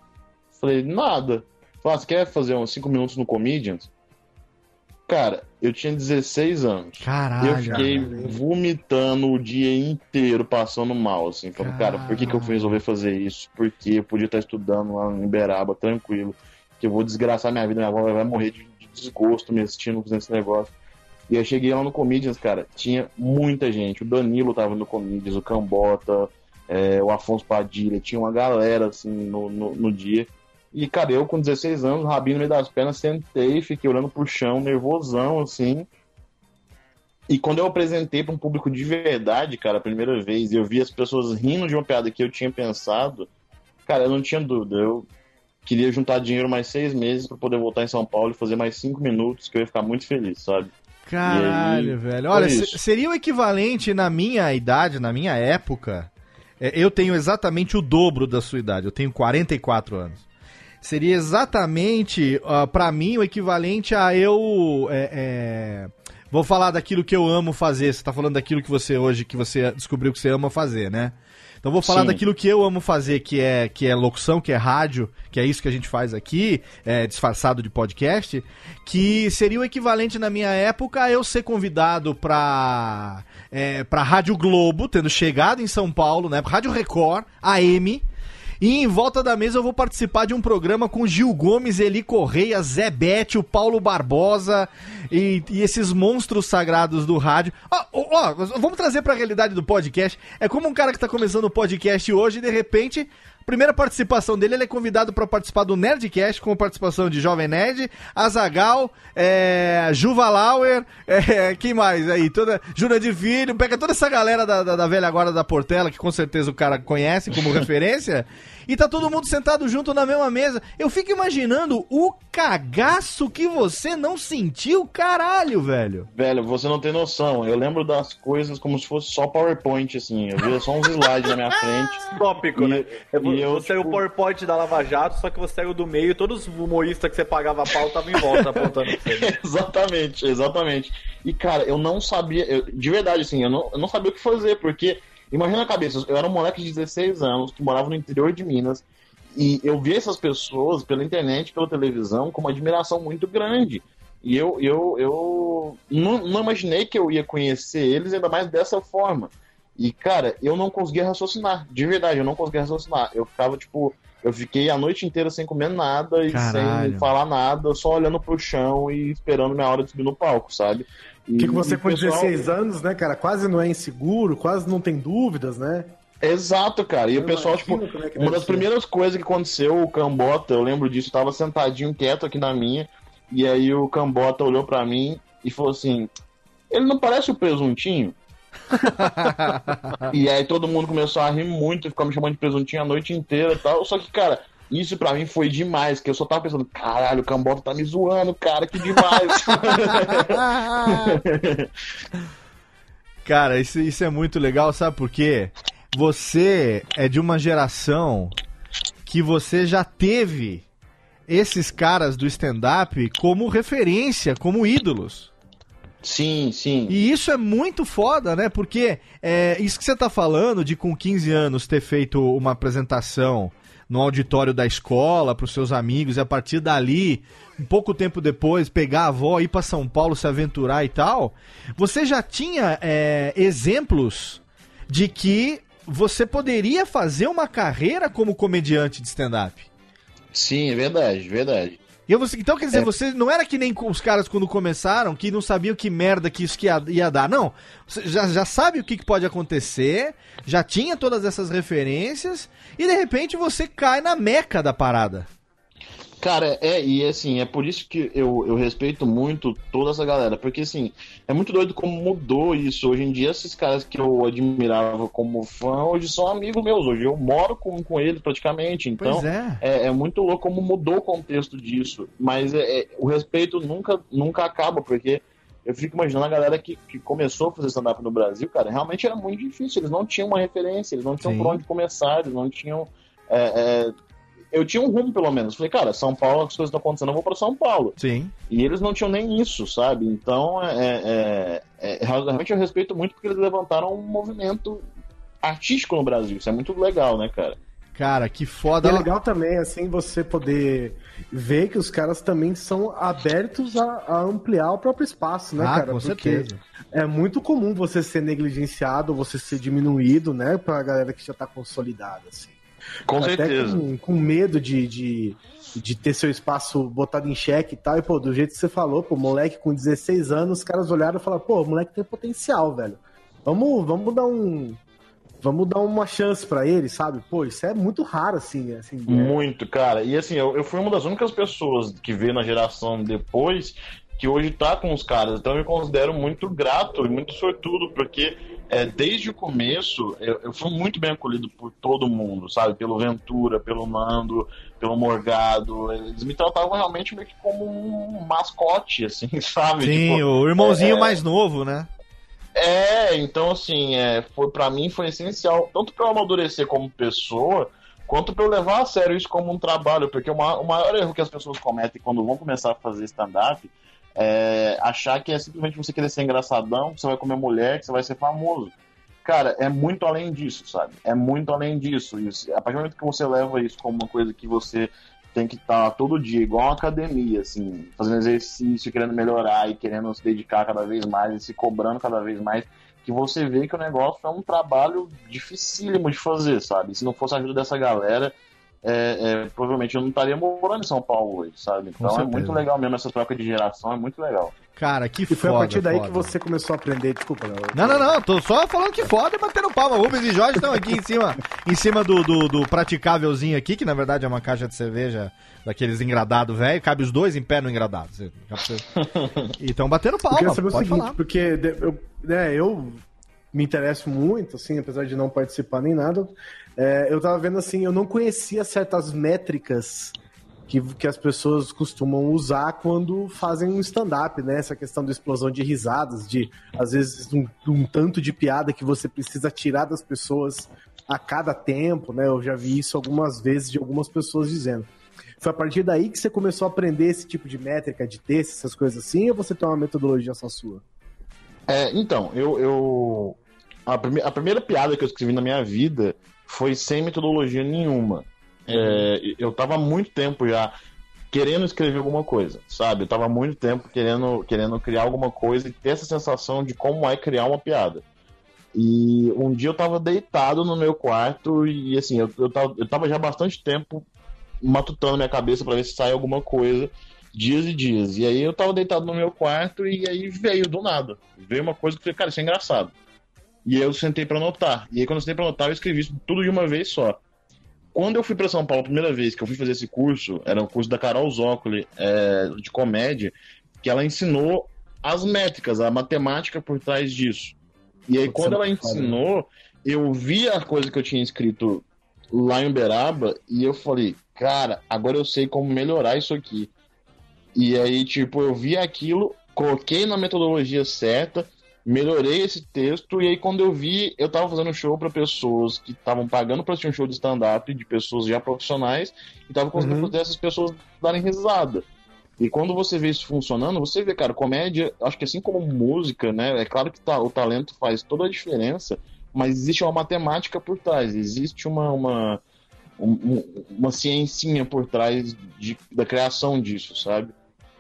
Falei, nada. Falei, ah, você quer fazer uns 5 minutos no Comedians? Cara, eu tinha 16 anos. Caralho. Eu fiquei vomitando o dia inteiro, passando mal, assim. Falando, cara, por que, que eu fui resolver fazer isso? Porque eu podia estar estudando lá em Uberaba, tranquilo. Que eu vou desgraçar minha vida, minha avó vai morrer de, de desgosto me assistindo fazendo esse negócio. E eu cheguei lá no Comedians, cara, tinha muita gente. O Danilo tava no Comedians, o Cambota, é, o Afonso Padilha, tinha uma galera, assim, no, no, no dia. E, cara, eu com 16 anos, rabinho no meio das pernas, sentei, fiquei olhando pro chão, nervosão, assim. E quando eu apresentei para um público de verdade, cara, a primeira vez, e eu vi as pessoas rindo de uma piada que eu tinha pensado, cara, eu não tinha dúvida. Eu queria juntar dinheiro mais seis meses para poder voltar em São Paulo e fazer mais cinco minutos, que eu ia ficar muito feliz, sabe? Caralho, aí, velho. Olha, seria o equivalente na minha idade, na minha época. é, eu tenho exatamente o dobro da sua idade. Eu tenho 44 anos. Seria exatamente, ah, pra mim, o equivalente a eu. é, é, vou falar daquilo que eu amo fazer. Você tá falando daquilo que você hoje, que você descobriu que você ama fazer, né? Então vou falar Sim. daquilo que eu amo fazer, que é, que é locução, que é rádio, que é isso que a gente faz aqui, é, disfarçado de podcast, que seria o equivalente na minha época a eu ser convidado pra, é, pra Rádio Globo, tendo chegado em São Paulo, né? Rádio Record, AM. E em volta da mesa eu vou participar de um programa com Gil Gomes, Eli Correia, Zé Bete, o Paulo Barbosa e, e esses monstros sagrados do rádio. Ó, ó, ó, vamos trazer pra realidade do podcast. É como um cara que tá começando o podcast hoje e de repente, primeira participação dele, ele é convidado pra participar do Nerdcast com participação de Jovem Nerd, Azagal, é, Juva Lauer, é, quem mais aí? Toda, de Filho, pega toda essa galera da, da, da velha guarda da Portela, que com certeza o cara conhece como referência, e tá todo mundo sentado junto na mesma mesa. Eu fico imaginando o cagaço que você não sentiu, caralho, velho. Velho, você não tem noção. Eu lembro das coisas como se fosse só PowerPoint, assim. Eu via só uns slides na minha frente. Tópico, E- né? E eu, você é o tipo- PowerPoint da Lava Jato, só que você saiu do meio, todos os humoristas que você pagava pau estavam em volta apontando exatamente, exatamente. E, cara, eu não sabia, eu- de verdade, assim, eu não, eu não sabia o que fazer, porque, imagina a cabeça, eu era um moleque de 16 anos, que morava no interior de Minas, e eu via essas pessoas pela internet, pela televisão, com uma admiração muito grande. E eu, eu, eu não, não imaginei que eu ia conhecer eles, ainda mais dessa forma. E, cara, eu não conseguia raciocinar, de verdade, eu não conseguia raciocinar. Eu ficava, tipo, eu fiquei a noite inteira sem comer nada e Caralho. sem falar nada, só olhando pro chão e esperando minha hora de subir no palco, sabe? E, Que, você o com pessoal- 16 anos, né, cara? Quase não é inseguro, quase não tem dúvidas, né? Exato, cara. E o Eu pessoal, tipo, é uma das ser. primeiras coisas que aconteceu, o Cambota, eu lembro disso, eu tava sentadinho quieto aqui na minha, e aí o Cambota olhou pra mim e falou assim: ele não parece o presuntinho? e aí todo mundo começou a rir muito, ficou me chamando de presuntinho a noite inteira e tal. Só que, cara, isso pra mim foi demais, que eu só tava pensando, caralho, o Cambota tá me zoando, cara, que demais. Cara, isso, isso é muito legal, sabe por quê? Você é de uma geração que você já teve esses caras do stand-up como referência, como ídolos. Sim, sim. E isso é muito foda, né? Porque é, isso que você tá falando de com 15 anos ter feito uma apresentação no auditório da escola para os seus amigos e a partir dali, um pouco tempo depois, pegar a avó, ir para São Paulo, se aventurar e tal, você já tinha é, exemplos de que você poderia fazer uma carreira como comediante de stand-up. Sim, é verdade, verdade. E eu, então, quer dizer, É. você não era que nem os caras quando começaram, que não sabiam que merda que isso que ia, ia dar. Não. Você já, já sabe o que, que pode acontecer, já tinha todas essas referências, e de repente você cai na meca da parada. Cara, é, e assim, é por isso que eu, eu respeito muito toda essa galera, porque assim, é muito doido como mudou isso. Hoje em dia, esses caras que eu admirava como fã, hoje são amigos meus. Hoje eu moro com, com eles praticamente, então é. é, é muito louco como mudou o contexto disso. Mas é, é- o respeito nunca, nunca acaba, porque eu fico imaginando a galera que, que começou a fazer stand-up no Brasil, cara, realmente era muito difícil. Eles não tinham uma referência, eles não tinham Sim. por onde começar, eles não tinham. é, é, eu tinha um rumo, pelo menos. Falei, cara, São Paulo, as coisas estão acontecendo, eu vou para São Paulo. Sim. E eles não tinham nem isso, sabe? Então, é, é- é- realmente eu respeito muito porque eles levantaram um movimento artístico no Brasil. Isso é muito legal, né, cara? Cara, que E foda. é legal também, assim, você poder ver que os caras também são abertos a, a ampliar o próprio espaço, né, ah, cara? com Porque certeza. é muito comum você ser negligenciado, você ser diminuído, né, pra galera que já tá consolidada, assim. Com Até certeza. Com, com medo de, de, de ter seu espaço botado em xeque e tal. E, pô, do jeito que você falou, pô, moleque com 16 anos, os caras olharam e falaram, pô, o moleque tem potencial, velho. Vamos, vamos dar um. Vamos dar uma chance pra ele, sabe? Pô, isso é muito raro, assim. assim é- Muito, cara. E assim, eu, eu fui uma das únicas pessoas que veio na geração depois que hoje tá com os caras. Então eu me considero muito grato e muito sortudo, porque é, desde o começo eu, eu fui muito bem acolhido por todo mundo, sabe? Pelo Ventura, pelo Nando, pelo Morgado. Eles me tratavam realmente meio que como um mascote, assim, sabe? Sim, Tipo, o irmãozinho é- mais novo, né? é, então assim, é, foi para mim foi essencial, tanto para eu amadurecer como pessoa, quanto para eu levar a sério isso como um trabalho, porque o ma- o maior erro que as pessoas cometem quando vão começar a fazer stand-up é achar que é simplesmente você querer ser engraçadão, que você vai comer mulher, que você vai ser famoso. Cara, é muito além disso, sabe? É muito além disso. Isso, a partir do momento que você leva isso como uma coisa que você tem que estar todo dia, igual uma academia, assim, fazendo exercício, querendo melhorar e querendo se dedicar cada vez mais e se cobrando cada vez mais, que você vê que o negócio é um trabalho dificílimo de fazer, sabe? Se não fosse a ajuda dessa galera, é, é, provavelmente eu não estaria morando em São Paulo hoje, sabe? Então é muito legal mesmo essa troca de geração, é muito legal. Cara, que E foi foda. a partir daí foda. que você começou a aprender. Desculpa, Léo. Não, não, não, tô só falando que foda e batendo palma. Rubens e Jorge estão aqui em cima, em cima do, do, do praticávelzinho aqui, que na verdade é uma caixa de cerveja daqueles engradados velho. Cabe os dois em pé no engradado. E estão batendo Eu palma, queria saber o seguinte, falar. porque eu, né, eu me interesso muito, assim, apesar de não participar nem nada. É, eu tava vendo assim, eu não conhecia certas métricas que, que as pessoas costumam usar quando fazem um stand-up, né? Essa questão da explosão de risadas, de às vezes um, um tanto de piada que você precisa tirar das pessoas a cada tempo, né? Eu já vi isso algumas vezes de algumas pessoas dizendo. Foi a partir daí que você começou a aprender esse tipo de métrica, de texto, essas coisas assim, ou você tem uma metodologia só sua? É, então, eu. eu a, prime- a primeira piada que eu escrevi na minha vida foi sem metodologia nenhuma. É, eu tava muito tempo já querendo escrever alguma coisa, sabe? Eu tava muito tempo querendo, querendo criar alguma coisa e ter essa sensação de como é criar uma piada. E um dia eu tava deitado no meu quarto e assim, eu, eu, tava, eu tava já bastante tempo matutando minha cabeça pra ver se sai alguma coisa, dias e dias. E aí eu tava deitado no meu quarto e aí veio do nada. Veio uma coisa que eu falei, cara, isso é engraçado. E aí eu sentei pra anotar. E aí quando eu sentei pra anotar, eu escrevi isso tudo de uma vez só. Quando eu fui pra São Paulo a primeira vez que eu fui fazer esse curso, era um curso da Carol Zócoli, é, de comédia, que ela ensinou as métricas, a matemática por trás disso. E aí, quando é ela foda, ensinou, eu vi a coisa que eu tinha escrito lá em Uberaba e eu falei, cara, agora eu sei como melhorar isso aqui. E aí, tipo, eu vi aquilo, coloquei na metodologia certa, melhorei esse texto, e aí quando eu vi, eu tava fazendo show pra pessoas que estavam pagando pra assistir um show de stand-up, de pessoas já profissionais, e tava conseguindo Uhum. fazer essas pessoas darem risada. E quando você vê isso funcionando, você vê, cara, comédia, acho que assim como música, né? É claro que tá, o talento faz toda a diferença, mas existe uma matemática por trás, existe uma, uma, um- um- uma ciencinha por trás de, da criação disso, sabe?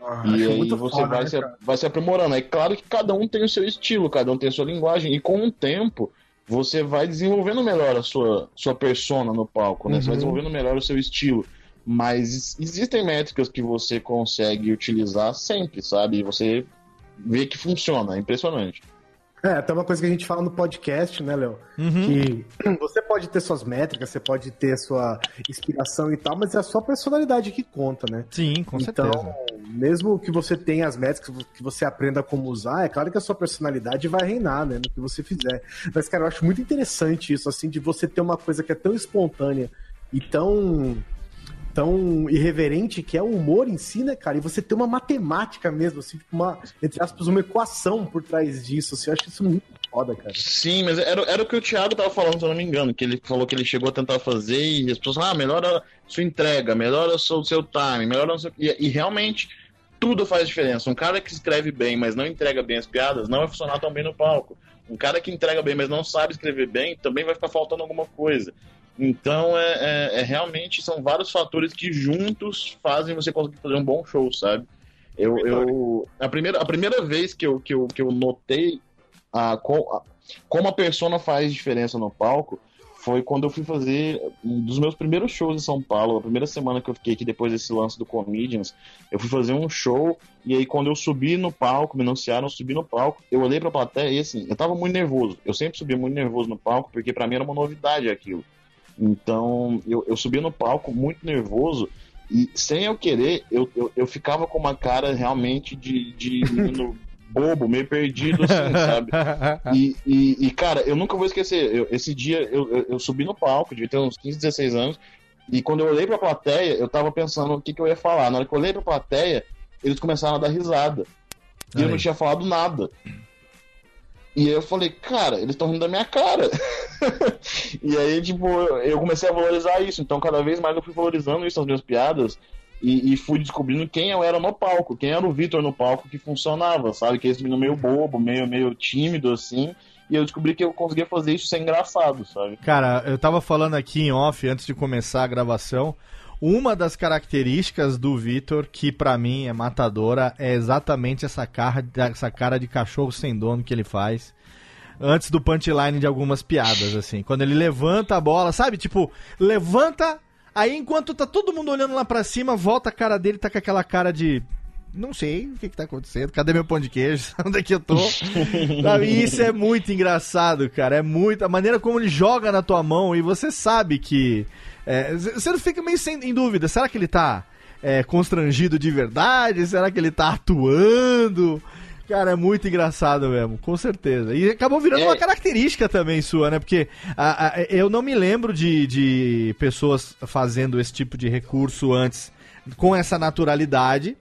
Ah, E aí você foda, vai, né, se, vai se aprimorando. É claro que cada um tem o seu estilo, cada um tem a sua linguagem, e com o tempo você vai desenvolvendo melhor a sua, sua persona no palco, né? Você vai Uhum. desenvolvendo melhor o seu estilo. Mas existem métricas que você consegue utilizar sempre, sabe? E você vê que funciona, é impressionante. É, até uma coisa que a gente fala no podcast, né, Léo? Uhum. Que você pode ter suas métricas, você pode ter sua inspiração e tal, mas é a sua personalidade que conta, né? Sim, com então, certeza. Mesmo que você tenha as métricas, que você aprenda como usar, é claro que a sua personalidade vai reinar, né, no que você fizer. Mas, cara, eu acho muito interessante isso, assim, de você ter uma coisa que é tão espontânea e tão tão irreverente que é o humor em si, né, cara? E você ter uma matemática mesmo, assim, tipo uma, entre aspas, uma equação por trás disso, assim, eu acho isso muito foda, cara. Sim, mas era, era o que o Thiago tava falando, se eu não me engano, que ele falou que ele chegou a tentar fazer e as pessoas, ah, melhora sua entrega, melhora o seu, seu time, melhora seu... E, e realmente tudo faz diferença. Um cara que escreve bem, mas não entrega bem as piadas, não vai funcionar tão bem no palco. Um cara que entrega bem, mas não sabe escrever bem, também vai ficar faltando alguma coisa. Então, é, é- é realmente, são vários fatores que juntos fazem você conseguir fazer um bom show, sabe? Eu, eu, a, primeira, a primeira vez que eu, que eu, que eu notei a, a- como a persona faz diferença no palco foi quando eu fui fazer um dos meus primeiros shows em São Paulo, a primeira semana que eu fiquei aqui depois desse lance do Comedians, eu fui fazer um show e aí quando eu subi no palco, me anunciaram, eu subi no palco, eu olhei pra plateia e assim, eu tava muito nervoso. Eu sempre subia muito nervoso no palco porque pra mim era uma novidade aquilo. Então, eu, eu subia no palco muito nervoso e sem eu querer, eu, eu, eu ficava com uma cara realmente de, de menino bobo, meio perdido, assim, sabe? E, e, e, cara, eu nunca vou esquecer. eu- esse dia eu, eu, eu subi no palco, devia ter uns 15, 16 anos. E quando eu olhei pra plateia, eu tava pensando o que, que eu ia falar. Na hora que eu olhei pra plateia, eles começaram a dar risada. E eu Aí. não tinha falado nada. E aí eu falei, cara, eles estão rindo da minha cara. e aí, tipo, eu comecei a valorizar isso. Então, cada vez mais eu fui valorizando isso nas minhas piadas. E, e fui descobrindo quem eu era no palco, quem era o Vitor no palco que funcionava, sabe? Que esse menino meio bobo, meio, meio tímido, assim. E eu descobri que eu conseguia fazer isso sem engraçado, sabe? Cara, eu tava falando aqui em off antes de começar a gravação. Uma das características do Vitor, que pra mim é matadora, é exatamente essa cara, essa cara de cachorro sem dono que ele faz. Antes do punchline de algumas piadas, assim. Quando ele levanta a bola, sabe? Tipo, levanta, aí enquanto tá todo mundo olhando lá pra cima, volta a cara dele, tá com aquela cara de. Não sei o que, que tá acontecendo. Cadê meu pão de queijo? Onde é que eu tô? E isso é muito engraçado, cara. É muito. A maneira como ele joga na tua mão e você sabe que. É, você não fica meio sem, em dúvida. Será que ele tá é, constrangido de verdade? Será que ele tá atuando? Cara, é muito engraçado mesmo, com certeza. E acabou virando É. uma característica também sua, né? Porque a- a- eu não me lembro de, de pessoas fazendo esse tipo de recurso antes com essa naturalidade.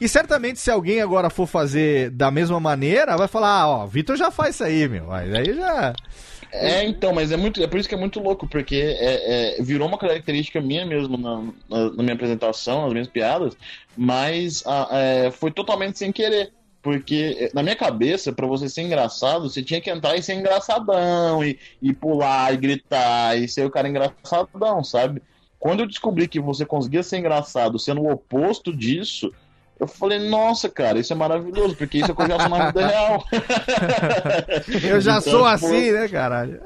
E certamente se alguém agora for fazer da mesma maneira, vai falar, ah, ó, Vitor já faz isso aí, meu. Mas aí já. É, então, mas é muito, é por isso que é muito louco, porque é, é, virou uma característica minha mesmo na, na- na minha apresentação, nas minhas piadas, mas ah, é, foi totalmente sem querer. Porque é, na minha cabeça, pra você ser engraçado, você tinha que entrar e ser engraçadão, e, e pular, e gritar, e ser o cara engraçadão, sabe? Quando eu descobri que você conseguia ser engraçado sendo o oposto disso, Eu falei, nossa, cara, isso é maravilhoso, porque isso é que eu já sou na vida real. Eu já Então, sou tipo, assim, né, caralho?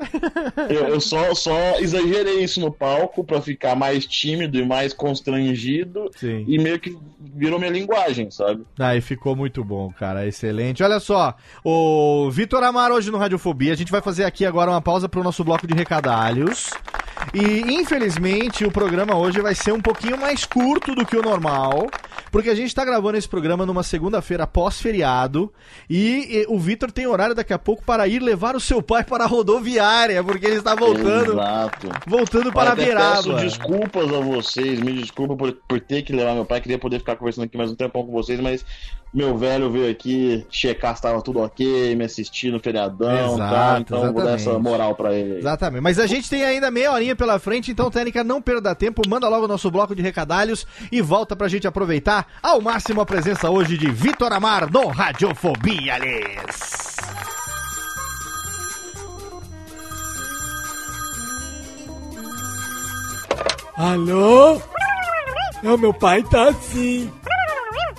Eu, eu só, só exagerei isso no palco pra ficar mais tímido e mais constrangido. Sim. E meio que virou minha linguagem, sabe? Aí ficou muito bom, cara. Excelente. Olha só, o Vitor Amar hoje no Radiofobia. A gente vai fazer aqui agora uma pausa pro nosso bloco de recadalhos. E infelizmente o programa hoje vai ser um pouquinho mais curto do que o normal, porque a gente tá gravando esse programa numa segunda-feira pós-feriado e, e o Vitor tem horário daqui a pouco para ir levar o seu pai para a rodoviária, porque ele está voltando, Exato. voltando para a Até beirada. peço desculpas a vocês, me desculpa por, por ter que levar meu pai. Queria poder ficar conversando aqui mais um tempão com vocês, mas meu velho veio aqui checar se estava tudo ok, me assistir no feriadão, Exato, tá? Então eu vou dar exatamente. essa moral pra ele. Exatamente. Mas a gente tem ainda meia horinha pela frente, então, Técnica, não perda tempo. Manda logo o nosso bloco de recadalhos e volta pra gente aproveitar ao máximo a presença hoje de Vitor Amar no Radiofobia, Alice. Alô? Não, meu pai tá assim.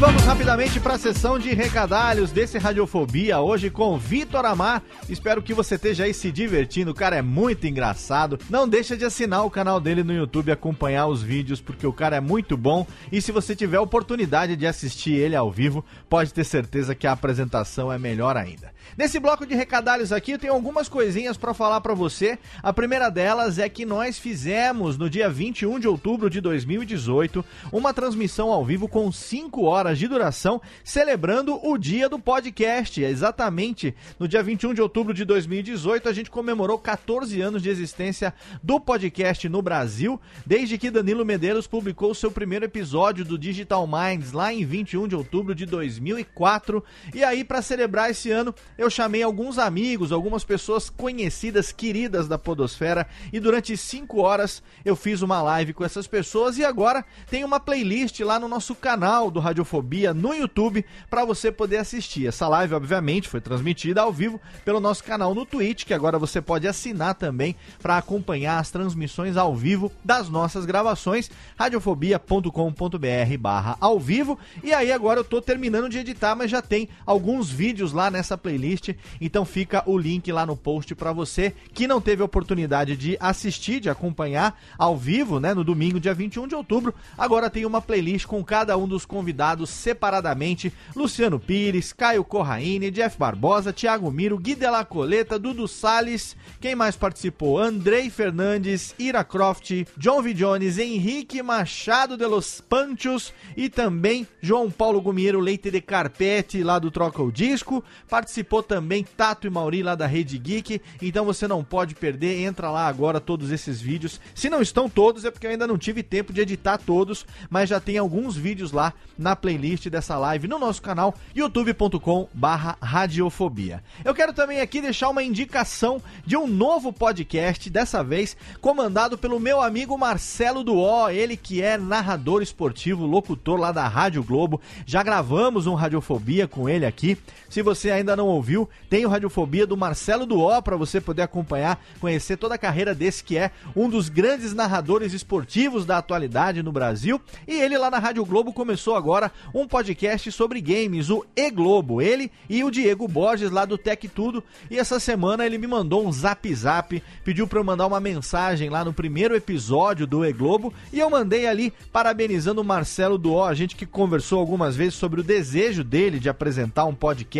Vamos rapidamente para a sessão de recadalhos desse Radiofobia, hoje com Vitor Amar. Espero que você esteja aí se divertindo, o cara é muito engraçado. Não deixa de assinar o canal dele no YouTube e acompanhar os vídeos, porque o cara é muito bom. E se você tiver oportunidade de assistir ele ao vivo, pode ter certeza que a apresentação é melhor ainda. Nesse bloco de recadalhos aqui, eu tenho algumas coisinhas para falar para você. A primeira delas é que nós fizemos no dia 21 de outubro de 2018 uma transmissão ao vivo com 5 horas de duração, celebrando o dia do podcast. Exatamente no dia 21 de outubro de 2018, a gente comemorou 14 anos de existência do podcast no Brasil, desde que Danilo Medeiros publicou seu primeiro episódio do Digital Minds lá em 21 de outubro de 2004. E aí, para celebrar esse ano, eu chamei alguns amigos, algumas pessoas conhecidas, queridas da Podosfera, e durante 5 horas eu fiz uma live com essas pessoas. E agora tem uma playlist lá no nosso canal do Radiofobia no YouTube para você poder assistir. Essa live, obviamente, foi transmitida ao vivo pelo nosso canal no Twitch, que agora você pode assinar também para acompanhar as transmissões ao vivo das nossas gravações, radiofobia.com.br barra ao vivo. E aí agora eu tô terminando de editar, mas já tem alguns vídeos lá nessa playlist, então fica o link lá no post para você que não teve oportunidade de assistir, de acompanhar ao vivo, né, no domingo, dia 21 de outubro. Agora tem uma playlist com cada um dos convidados separadamente: Luciano Pires, Caio Corraine, Jeff Barbosa, Thiago Miro, Gui Della Coleta, Dudu Salles, quem mais participou? Andrei Fernandes, Ira Croft, John V. Jones, Henrique Machado de los Panchos e também João Paulo Gumiero Leite de Carpete, lá do Troca o Disco. Participou também Tato e Mauri, lá da Rede Geek. Então você não pode perder, entra lá agora todos esses vídeos. Se não estão todos, é porque eu ainda não tive tempo de editar todos, mas já tem alguns vídeos lá na playlist dessa live no nosso canal youtube.com barra radiofobia. Eu quero também aqui deixar uma indicação de um novo podcast, dessa vez comandado pelo meu amigo Marcelo Duó, ele que é narrador esportivo, locutor lá da Rádio Globo. Já gravamos um Radiofobia com ele aqui. Se você ainda não ouviu, tem o Radiofobia do Marcelo Duó para você poder acompanhar, conhecer toda a carreira desse que é um dos grandes narradores esportivos da atualidade no Brasil. E ele lá na Rádio Globo começou agora um podcast sobre games, o E Globo. Ele e o Diego Borges lá do Tech Tudo. E essa semana ele me mandou um zap zap, pediu para eu mandar uma mensagem lá no primeiro episódio do E Globo e eu mandei ali parabenizando o Marcelo Duó, a gente que conversou algumas vezes sobre o desejo dele de apresentar um podcast.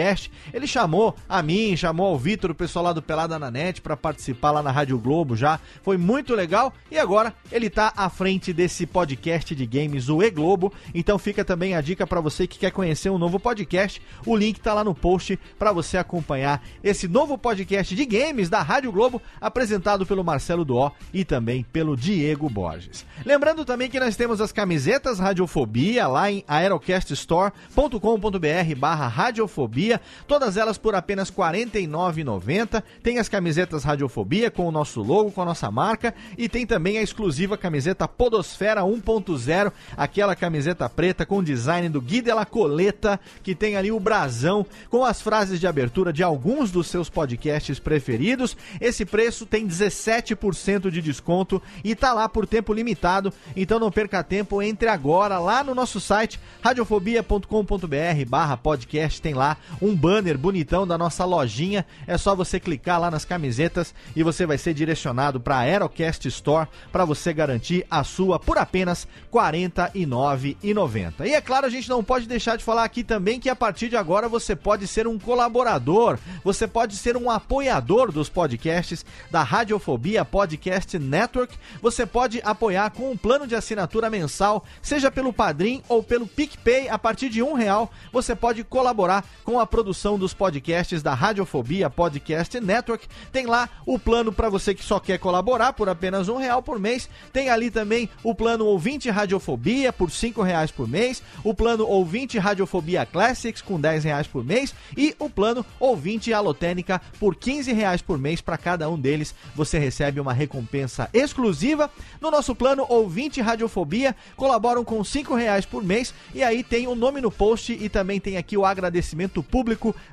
Ele chamou a mim, chamou ao Vitor, o pessoal lá do Pelada na Net para participar lá na Rádio Globo já. Foi muito legal e agora ele tá à frente desse podcast de games, o E Globo. Então fica também a dica para você que quer conhecer um novo podcast. O link tá lá no post para você acompanhar esse novo podcast de games da Rádio Globo, apresentado pelo Marcelo Duó e também pelo Diego Borges. Lembrando também que nós temos as camisetas Radiofobia lá em aerocaststore.com.br barra Radiofobia, todas elas por apenas R$ 49,90. Tem as camisetas Radiofobia com o nosso logo, com a nossa marca e tem também a exclusiva camiseta Podosfera 1.0, aquela camiseta preta com design do Gui de la Coleta, que tem ali o brasão com as frases de abertura de alguns dos seus podcasts preferidos. Esse preço tem 17% de desconto e tá lá por tempo limitado, então não perca tempo, entre agora lá no nosso site radiofobia.com.br barra podcast, tem lá um banner bonitão da nossa lojinha, é só você clicar lá nas camisetas e você vai ser direcionado para a Aerocast Store para você garantir a sua por apenas R$ 49,90. E é claro, a gente não pode deixar de falar aqui também que a partir de agora você pode ser um colaborador, você pode ser um apoiador dos podcasts da Radiofobia Podcast Network. Você pode apoiar com um plano de assinatura mensal, seja pelo Padrim ou pelo PicPay, a partir de um real. Você pode colaborar com a produção dos podcasts da Radiofobia Podcast Network. Tem lá o plano para você que só quer colaborar por apenas um real por mês. Tem ali também o plano ouvinte Radiofobia por cinco reais por mês, o plano ouvinte Radiofobia Classics com 10 reais por mês e o plano ouvinte Alotênica por 15 reais por mês. Para cada um deles você recebe uma recompensa exclusiva. No nosso plano ouvinte Radiofobia colaboram com 5 reais por mês e aí tem o nome no post e também tem aqui o agradecimento público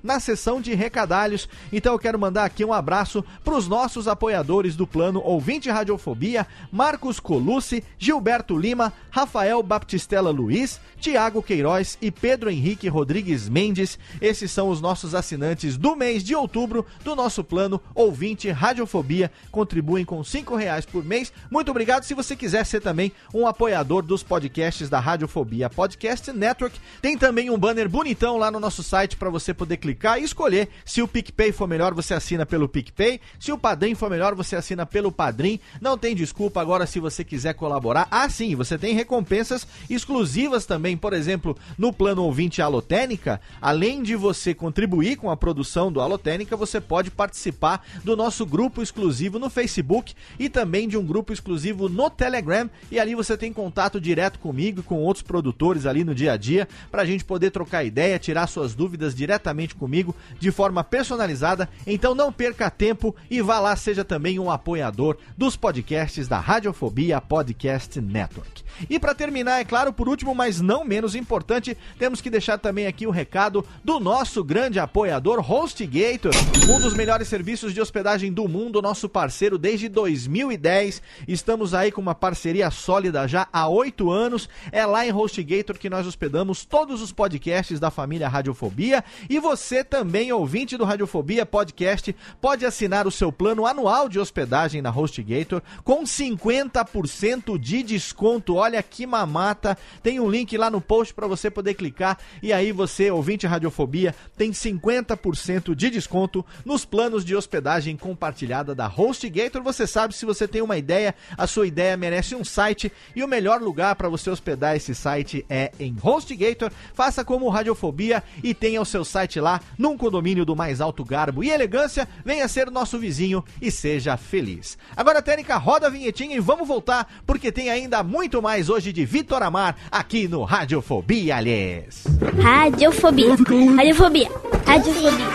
na seção de recadalhos. Então eu quero mandar aqui um abraço para os nossos apoiadores do plano ouvinte Radiofobia, Marcos Colucci, Gilberto Lima, Rafael Baptistela Luiz, Tiago Queiroz e Pedro Henrique Rodrigues Mendes. Esses são os nossos assinantes do mês de outubro do nosso plano ouvinte Radiofobia. Contribuem com cinco reais por mês. Muito obrigado. Se você quiser ser também um apoiador dos podcasts da Radiofobia Podcast Network, tem também um banner bonitão lá no nosso site para você poder clicar e escolher. Se o PicPay for melhor, você assina pelo PicPay. Se o Padrim for melhor, você assina pelo Padrim. Não tem desculpa agora se você quiser colaborar. Ah, sim, você tem recompensas exclusivas também, por exemplo, no plano ouvinte Alotênica. Além de você contribuir com a produção do Alotênica, você pode participar do nosso grupo exclusivo no Facebook e também de um grupo exclusivo no Telegram. E ali você tem contato direto comigo e com outros produtores ali no dia a dia para a gente poder trocar ideia, tirar suas dúvidas diretamente comigo de forma personalizada. Então não perca tempo e vá lá, seja também um apoiador dos podcasts da Radiofobia Podcast Network. E para terminar, é claro, por último, mas não menos importante, temos que deixar também aqui o recado do nosso grande apoiador HostGator, um dos melhores serviços de hospedagem do mundo, nosso parceiro desde 2010. Estamos aí com uma parceria sólida já há oito anos. É lá em HostGator que nós hospedamos todos os podcasts da família Radiofobia. E você também, ouvinte do Radiofobia Podcast, pode assinar o seu plano anual de hospedagem na HostGator com 50% de desconto. Olha que mamata. Tem um link lá no post para você poder clicar e aí você, ouvinte Radiofobia, tem 50% de desconto nos planos de hospedagem compartilhada da HostGator. Você sabe se você tem uma ideia, a sua ideia merece um site e o melhor lugar para você hospedar esse site é em HostGator. Faça como Radiofobia e tenha o seu site lá num condomínio do mais alto garbo e elegância. Venha ser nosso vizinho e seja feliz. Agora, Técnica, roda a vinhetinha e vamos voltar porque tem ainda muito mais hoje de Vitor Amar aqui no Radiofobia, aliás. Radiofobia. Radiofobia. Radiofobia.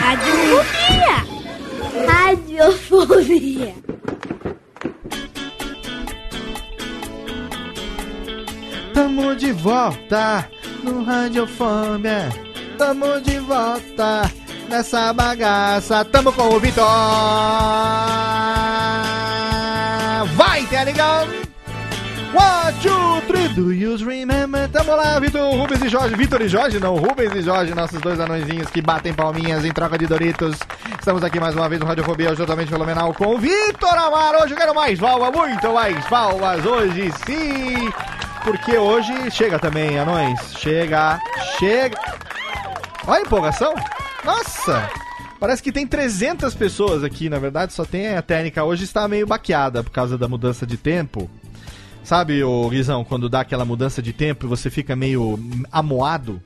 Radiofobia. Radiofobia. Tamo de volta no Radiofobia. Tamo de volta nessa bagaça. Tamo com o Vitor. Vai, Telegão! One, two, three, do you remember? Tamo lá, Vitor, Rubens e Jorge. Vitor e Jorge, não, Rubens e Jorge, nossos dois anõezinhos que batem palminhas em troca de Doritos. Estamos aqui mais uma vez no Radiofobia, juntamente fenomenal com Vitor Amaro. Hoje eu quero mais palmas, muito mais palmas, hoje sim. Porque hoje chega também, anões. Chega, chega. Olha a empolgação. Nossa! Parece que tem 300 pessoas aqui, na verdade, só tem a técnica. Hoje está meio baqueada por causa da mudança de tempo. Sabe, ô Guizão, quando dá aquela mudança de tempo e você fica meio amoado?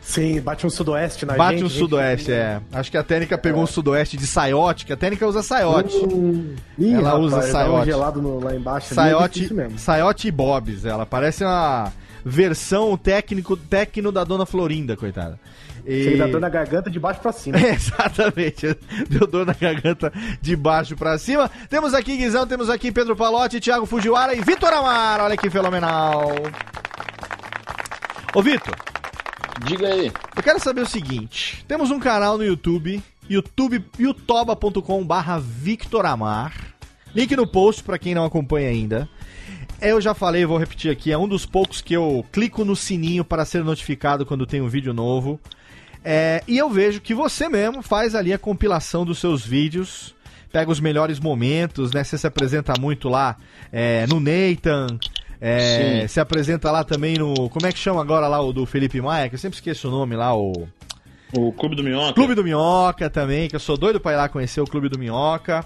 Sim, bate um sudoeste na Bate gente. um sudoeste, é. Acho que a técnica pegou um sudoeste de saiote, que a técnica usa saiote. Hum, ih, Ela rapaz, usa dá um saiote. gelado no- lá embaixo. é Saiote, difícil mesmo. saiote e bobs, ela parece uma versão técnico, técnico da Dona Florinda, coitada. E- Chega da dor na garganta de baixo pra cima. É, Exatamente, deu dor na garganta de baixo pra cima. Temos aqui Guizão, temos aqui Pedro Palotti, Thiago Fujiwara e Vitor Amar. Olha que fenomenal. Ô Vitor, Diga aí. eu quero saber o seguinte: temos um canal no YouTube, YouTube youtube.com barra Victor Amar. Link no post pra quem não acompanha ainda. Eu já falei, vou repetir aqui, é um dos poucos que eu clico no sininho para ser notificado quando tem um vídeo novo. É, e eu vejo que você mesmo faz ali a compilação dos seus vídeos, pega os melhores momentos, né? Você se apresenta muito lá é, no Nathan, é, se apresenta lá também no. Como é que chama agora lá o do Felipe Maia? Que eu sempre esqueço o nome lá, o. O Clube do Minhoca. Clube do Minhoca também, que eu sou doido pra ir lá conhecer o Clube do Minhoca.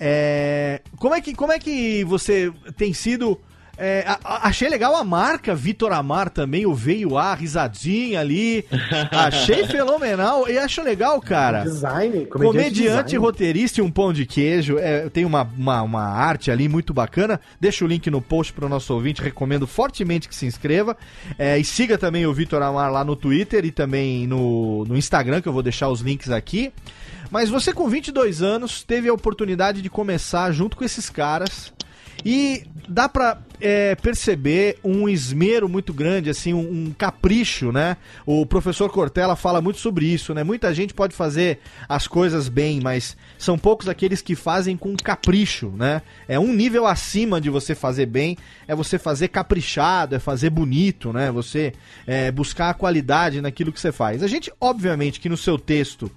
É, como, é que, como é que você tem sido. É, a- a- achei legal a marca Vitor Amar também, o veio A, risadinha ali. Achei fenomenal. E acho legal, cara. Design, Comediante, design. roteirista e um pão de queijo. É, tem uma, uma, uma arte ali muito bacana. Deixa o link no post para o nosso ouvinte. Recomendo fortemente que se inscreva. É, e siga também o Vitor Amar lá no Twitter e também no, no Instagram, que eu vou deixar os links aqui. Mas você, com 22 anos, teve a oportunidade de começar junto com esses caras. E dá pra é, perceber um esmero muito grande, assim, um, um capricho, né? O professor Cortella fala muito sobre isso, né? Muita gente pode fazer as coisas bem, mas são poucos aqueles que fazem com capricho, né? É um nível acima de você fazer bem, é você fazer caprichado, é fazer bonito, né? Você é, buscar a qualidade naquilo que você faz. A gente, obviamente, que no seu texto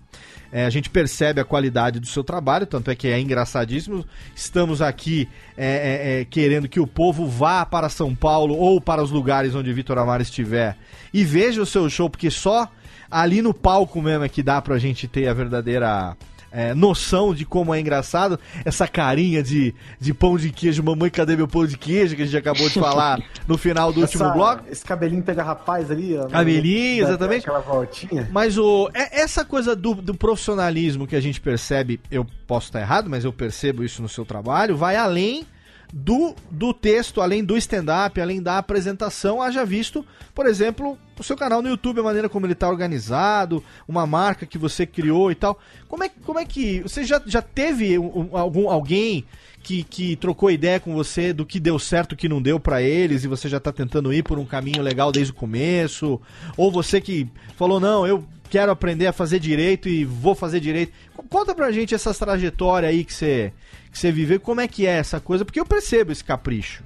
é, a gente percebe a qualidade do seu trabalho, tanto é que é engraçadíssimo. Estamos aqui é, é, é, querendo que o povo vá para São Paulo ou para os lugares onde Vitor Amar estiver e veja o seu show, porque só ali no palco mesmo é que dá pra gente ter a verdadeira. é, noção de como é engraçado essa carinha de, de pão de queijo, mamãe, cadê meu pão de queijo? Que a gente acabou de falar no final do último Essa- bloco. Esse cabelinho pega rapaz ali, ó. Cabelinho, exatamente. Aquela voltinha. Mas o, é- essa coisa do, do profissionalismo que a gente percebe, eu posso estar errado, mas eu percebo isso no seu trabalho, vai além do, do texto, além do stand-up, além da apresentação, haja visto, por exemplo, o seu canal no YouTube, a maneira como ele está organizado, uma marca que você criou e tal. Como é, como é que. Você já, já teve um- um- algum, alguém que, que trocou ideia com você do que deu certo, o que não deu pra eles, e você já tá tentando ir por um caminho legal desde o começo? Ou você que falou, não, eu quero aprender a fazer direito e vou fazer direito. Co- Conta pra gente essa trajetória aí que você, que você viveu, como é que é essa coisa, porque eu percebo esse capricho.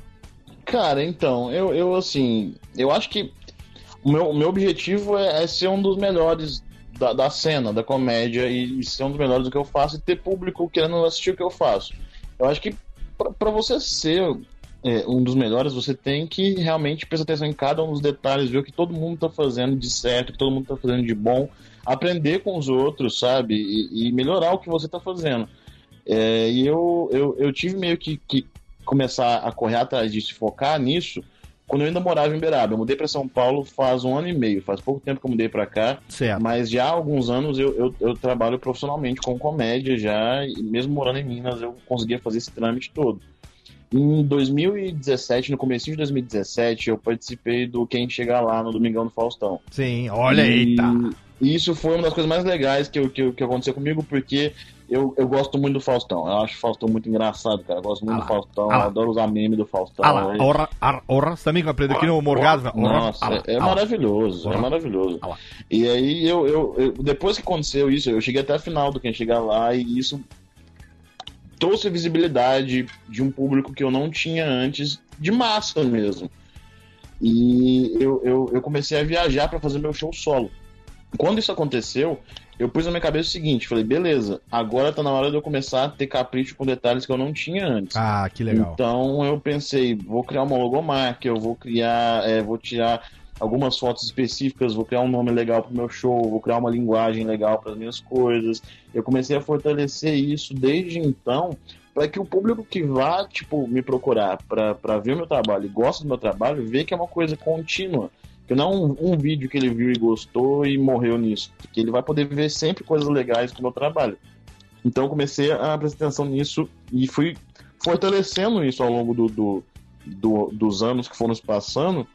Cara, então, eu, eu assim, eu acho que o meu, o meu objetivo é, é ser um dos melhores da, da cena, da comédia, e, ser um dos melhores do que eu faço e ter público querendo assistir o que eu faço. Eu acho que pra você ser é, um dos melhores, você tem que realmente prestar atenção em cada um dos detalhes, ver o que todo mundo tá fazendo de certo, o que todo mundo tá fazendo de bom, aprender com os outros, sabe? E, e melhorar o que você tá fazendo. É, e eu, eu, eu tive meio que, que começar a correr atrás disso, focar nisso, quando eu ainda morava em Beraba. Eu mudei para São Paulo faz um ano e meio, faz pouco tempo que eu mudei para cá, Certo. mas já há alguns anos eu, eu, eu trabalho profissionalmente com comédia já, e mesmo morando em Minas eu conseguia fazer esse trâmite todo. Em 2017, no começo de 2017, eu participei do Quem Chega Lá no Domingão do Faustão. Sim, olha, E eita. isso foi uma das coisas mais legais que, eu- que, eu- que aconteceu comigo, porque eu, eu gosto muito do Faustão. Eu acho o Faustão muito engraçado, cara. Eu gosto muito Ah do Faustão, ah eu adoro usar meme do Faustão. Ah lá, E- orra, ar- orra, também aprendeu aqui no Morgado? Orra, Nossa, ah é, é ah lá. maravilhoso, Ora. é maravilhoso. Ah. E aí, eu, eu, eu- depois que aconteceu isso, eu cheguei até a final do Quem Chegar Lá e isso trouxe visibilidade de um público que eu não tinha antes, de massa mesmo. E eu, eu, eu comecei a viajar para fazer meu show solo. Quando isso aconteceu, eu pus na minha cabeça o seguinte: falei, beleza, agora tá na hora de eu começar a ter capricho com detalhes que eu não tinha antes. Ah, que legal. Então eu pensei, vou criar uma logomarca, eu vou criar, é, vou tirar algumas fotos específicas, vou criar um nome legal pro meu show, vou criar uma linguagem legal para as minhas coisas. Eu comecei a fortalecer isso desde então, para que o público que vá, tipo, me procurar para ver o meu trabalho e gosta do meu trabalho, vê que é uma coisa contínua. Que não é um, um, vídeo que ele viu e gostou e morreu nisso. Que ele vai poder ver sempre coisas legais do meu trabalho. Então comecei a prestar atenção nisso e fui fortalecendo isso ao longo do, do, do dos anos que foram se passando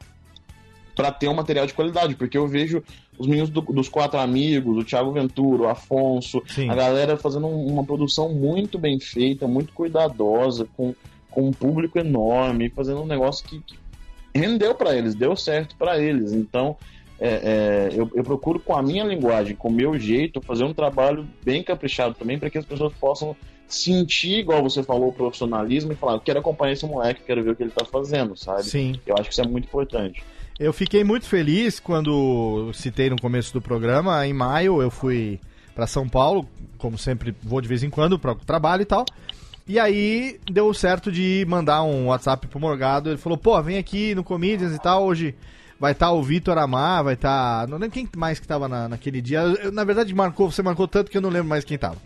para ter um material de qualidade, porque eu vejo os meninos do, dos quatro amigos, o Thiago Ventura, o Afonso, Sim. a galera fazendo uma produção muito bem feita, muito cuidadosa, com, com um público enorme, fazendo um negócio que, que rendeu para eles, deu certo para eles. Então, é, é, eu, eu, procuro com a minha linguagem, com o meu jeito, fazer um trabalho bem caprichado também para que as pessoas possam sentir, igual você falou, o profissionalismo e falar, eu quero acompanhar esse moleque, quero ver o que ele tá fazendo, sabe? Sim. Eu acho que isso é muito importante. Eu fiquei muito feliz quando citei no começo do programa, em maio eu fui para São Paulo, como sempre vou de vez em quando para o trabalho e tal. E aí deu certo de mandar um WhatsApp pro Morgado, ele falou: "Pô, vem aqui no Comedians e tal, hoje vai estar tá o Vitor Amar, vai estar, tá... não lembro quem mais que tava na, naquele dia. Eu, na verdade marcou, você marcou tanto que eu não lembro mais quem tava.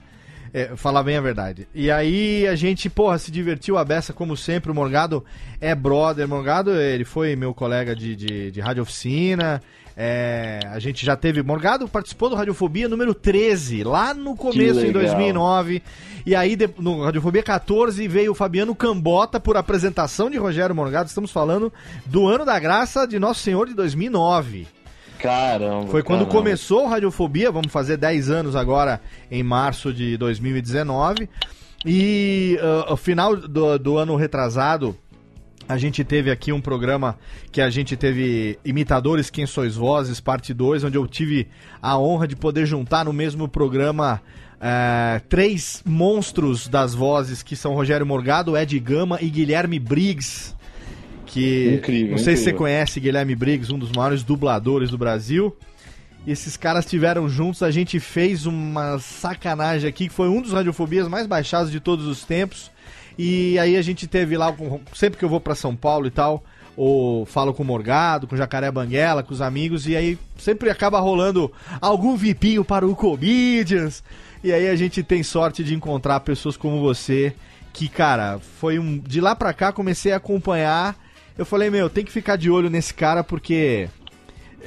É, falar bem a verdade. E aí a gente, porra, se divertiu a beça como sempre. O Morgado é brother. Morgado, ele foi meu colega de, de, de rádio oficina. É, a gente já teve. Morgado participou do Radiofobia número 13, lá no começo, em 2009. E aí, de, no Radiofobia 14, veio o Fabiano Cambota por apresentação de Rogério Morgado. Estamos falando do ano da graça de Nosso Senhor de 2009. Caramba. Foi quando caramba. começou o Radiofobia, vamos fazer 10 anos agora, em março de 2019. E uh, ao final do, do ano retrasado, a gente teve aqui um programa que a gente teve Imitadores Quem Sois Vozes, parte 2, onde eu tive a honra de poder juntar no mesmo programa uh, três monstros das vozes, que são Rogério Morgado, Ed Gama e Guilherme Briggs. Que Incrível, não sei se você incrível. conhece Guilherme Briggs, um dos maiores dubladores do Brasil. Esses caras estiveram juntos, a gente fez uma sacanagem aqui, que foi um dos radiofobias mais baixados de todos os tempos. E aí a gente teve lá, sempre que eu vou pra São Paulo e tal, ou falo com o Morgado, com o Jacaré Banguela, com os amigos, e aí sempre acaba rolando algum vipinho para o Comedians. E aí a gente tem sorte de encontrar pessoas como você, que, cara, foi um. De lá pra cá comecei a acompanhar. Eu falei, meu, tem que ficar de olho nesse cara, porque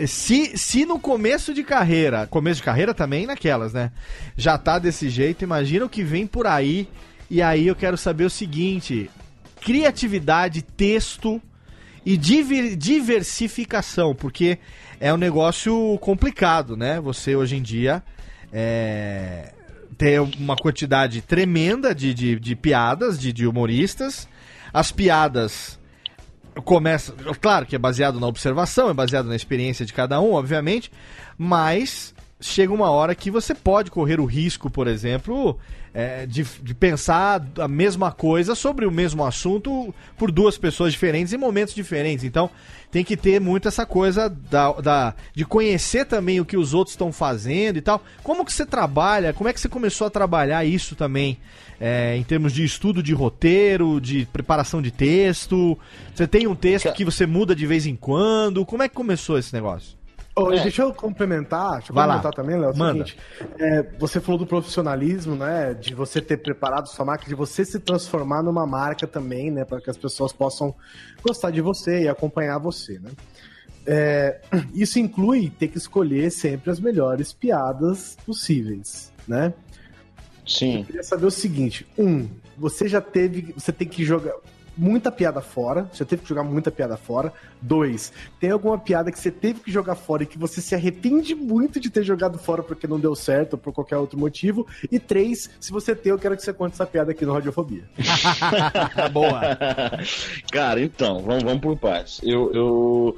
se, se no começo de carreira, começo de carreira também naquelas, né? Já tá desse jeito, imagina o que vem por aí. E aí eu quero saber o seguinte: criatividade, texto e diver- diversificação, porque é um negócio complicado, né? Você hoje em dia é, tem uma quantidade tremenda de, de, de piadas, de, de humoristas. As piadas começa, claro que é baseado na observação, é baseado na experiência de cada um, obviamente, mas chega uma hora que você pode correr o risco, por exemplo, é, de, de pensar a mesma coisa sobre o mesmo assunto por duas pessoas diferentes em momentos diferentes. Então tem que ter muito essa coisa da, da- de conhecer também o que os outros estão fazendo e tal. Como que você trabalha? Como é que você começou a trabalhar isso também? É, em termos de estudo de roteiro, de preparação de texto? Você tem um texto que você muda de vez em quando? Como é que começou esse negócio? Ô, É. Deixa eu complementar, deixa eu Vai lá. complementar também, Léo. é o Manda. seguinte, é, você falou do profissionalismo, né? De você ter preparado sua marca, de você se transformar numa marca também, né? Para que as pessoas possam gostar de você e acompanhar você, né? É, isso inclui ter que escolher sempre as melhores piadas possíveis, né? Sim. Eu queria saber o seguinte: um, você já teve. Você tem que jogar muita piada fora. Você teve que jogar muita piada fora. Dois, tem alguma piada que você teve que jogar fora e que você se arrepende muito de ter jogado fora porque não deu certo ou por qualquer outro motivo. E três, se você tem, eu quero que você conte essa piada aqui no Radiofobia. Boa. Cara, então, vamos, vamos por partes. Eu, eu,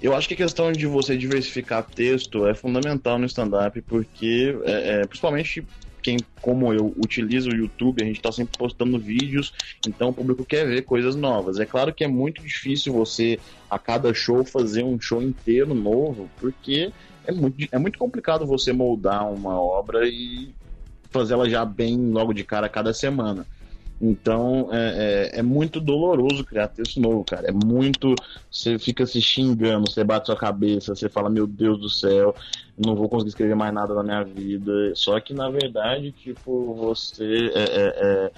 eu acho que a questão de você diversificar texto é fundamental no stand-up, porque, é, é, principalmente quem, como eu, utiliza o YouTube, a gente tá sempre postando vídeos, então o público quer ver coisas novas. É claro que é muito difícil você, a cada show, fazer um show inteiro novo, porque é muito, é muito complicado você moldar uma obra e fazer ela já bem logo de cara cada semana. Então é, é, é muito doloroso criar texto novo, cara. É muito. Você fica se xingando, você bate sua cabeça, você fala, meu Deus do céu, não vou conseguir escrever mais nada na minha vida. Só que na verdade, tipo, você é, é, é,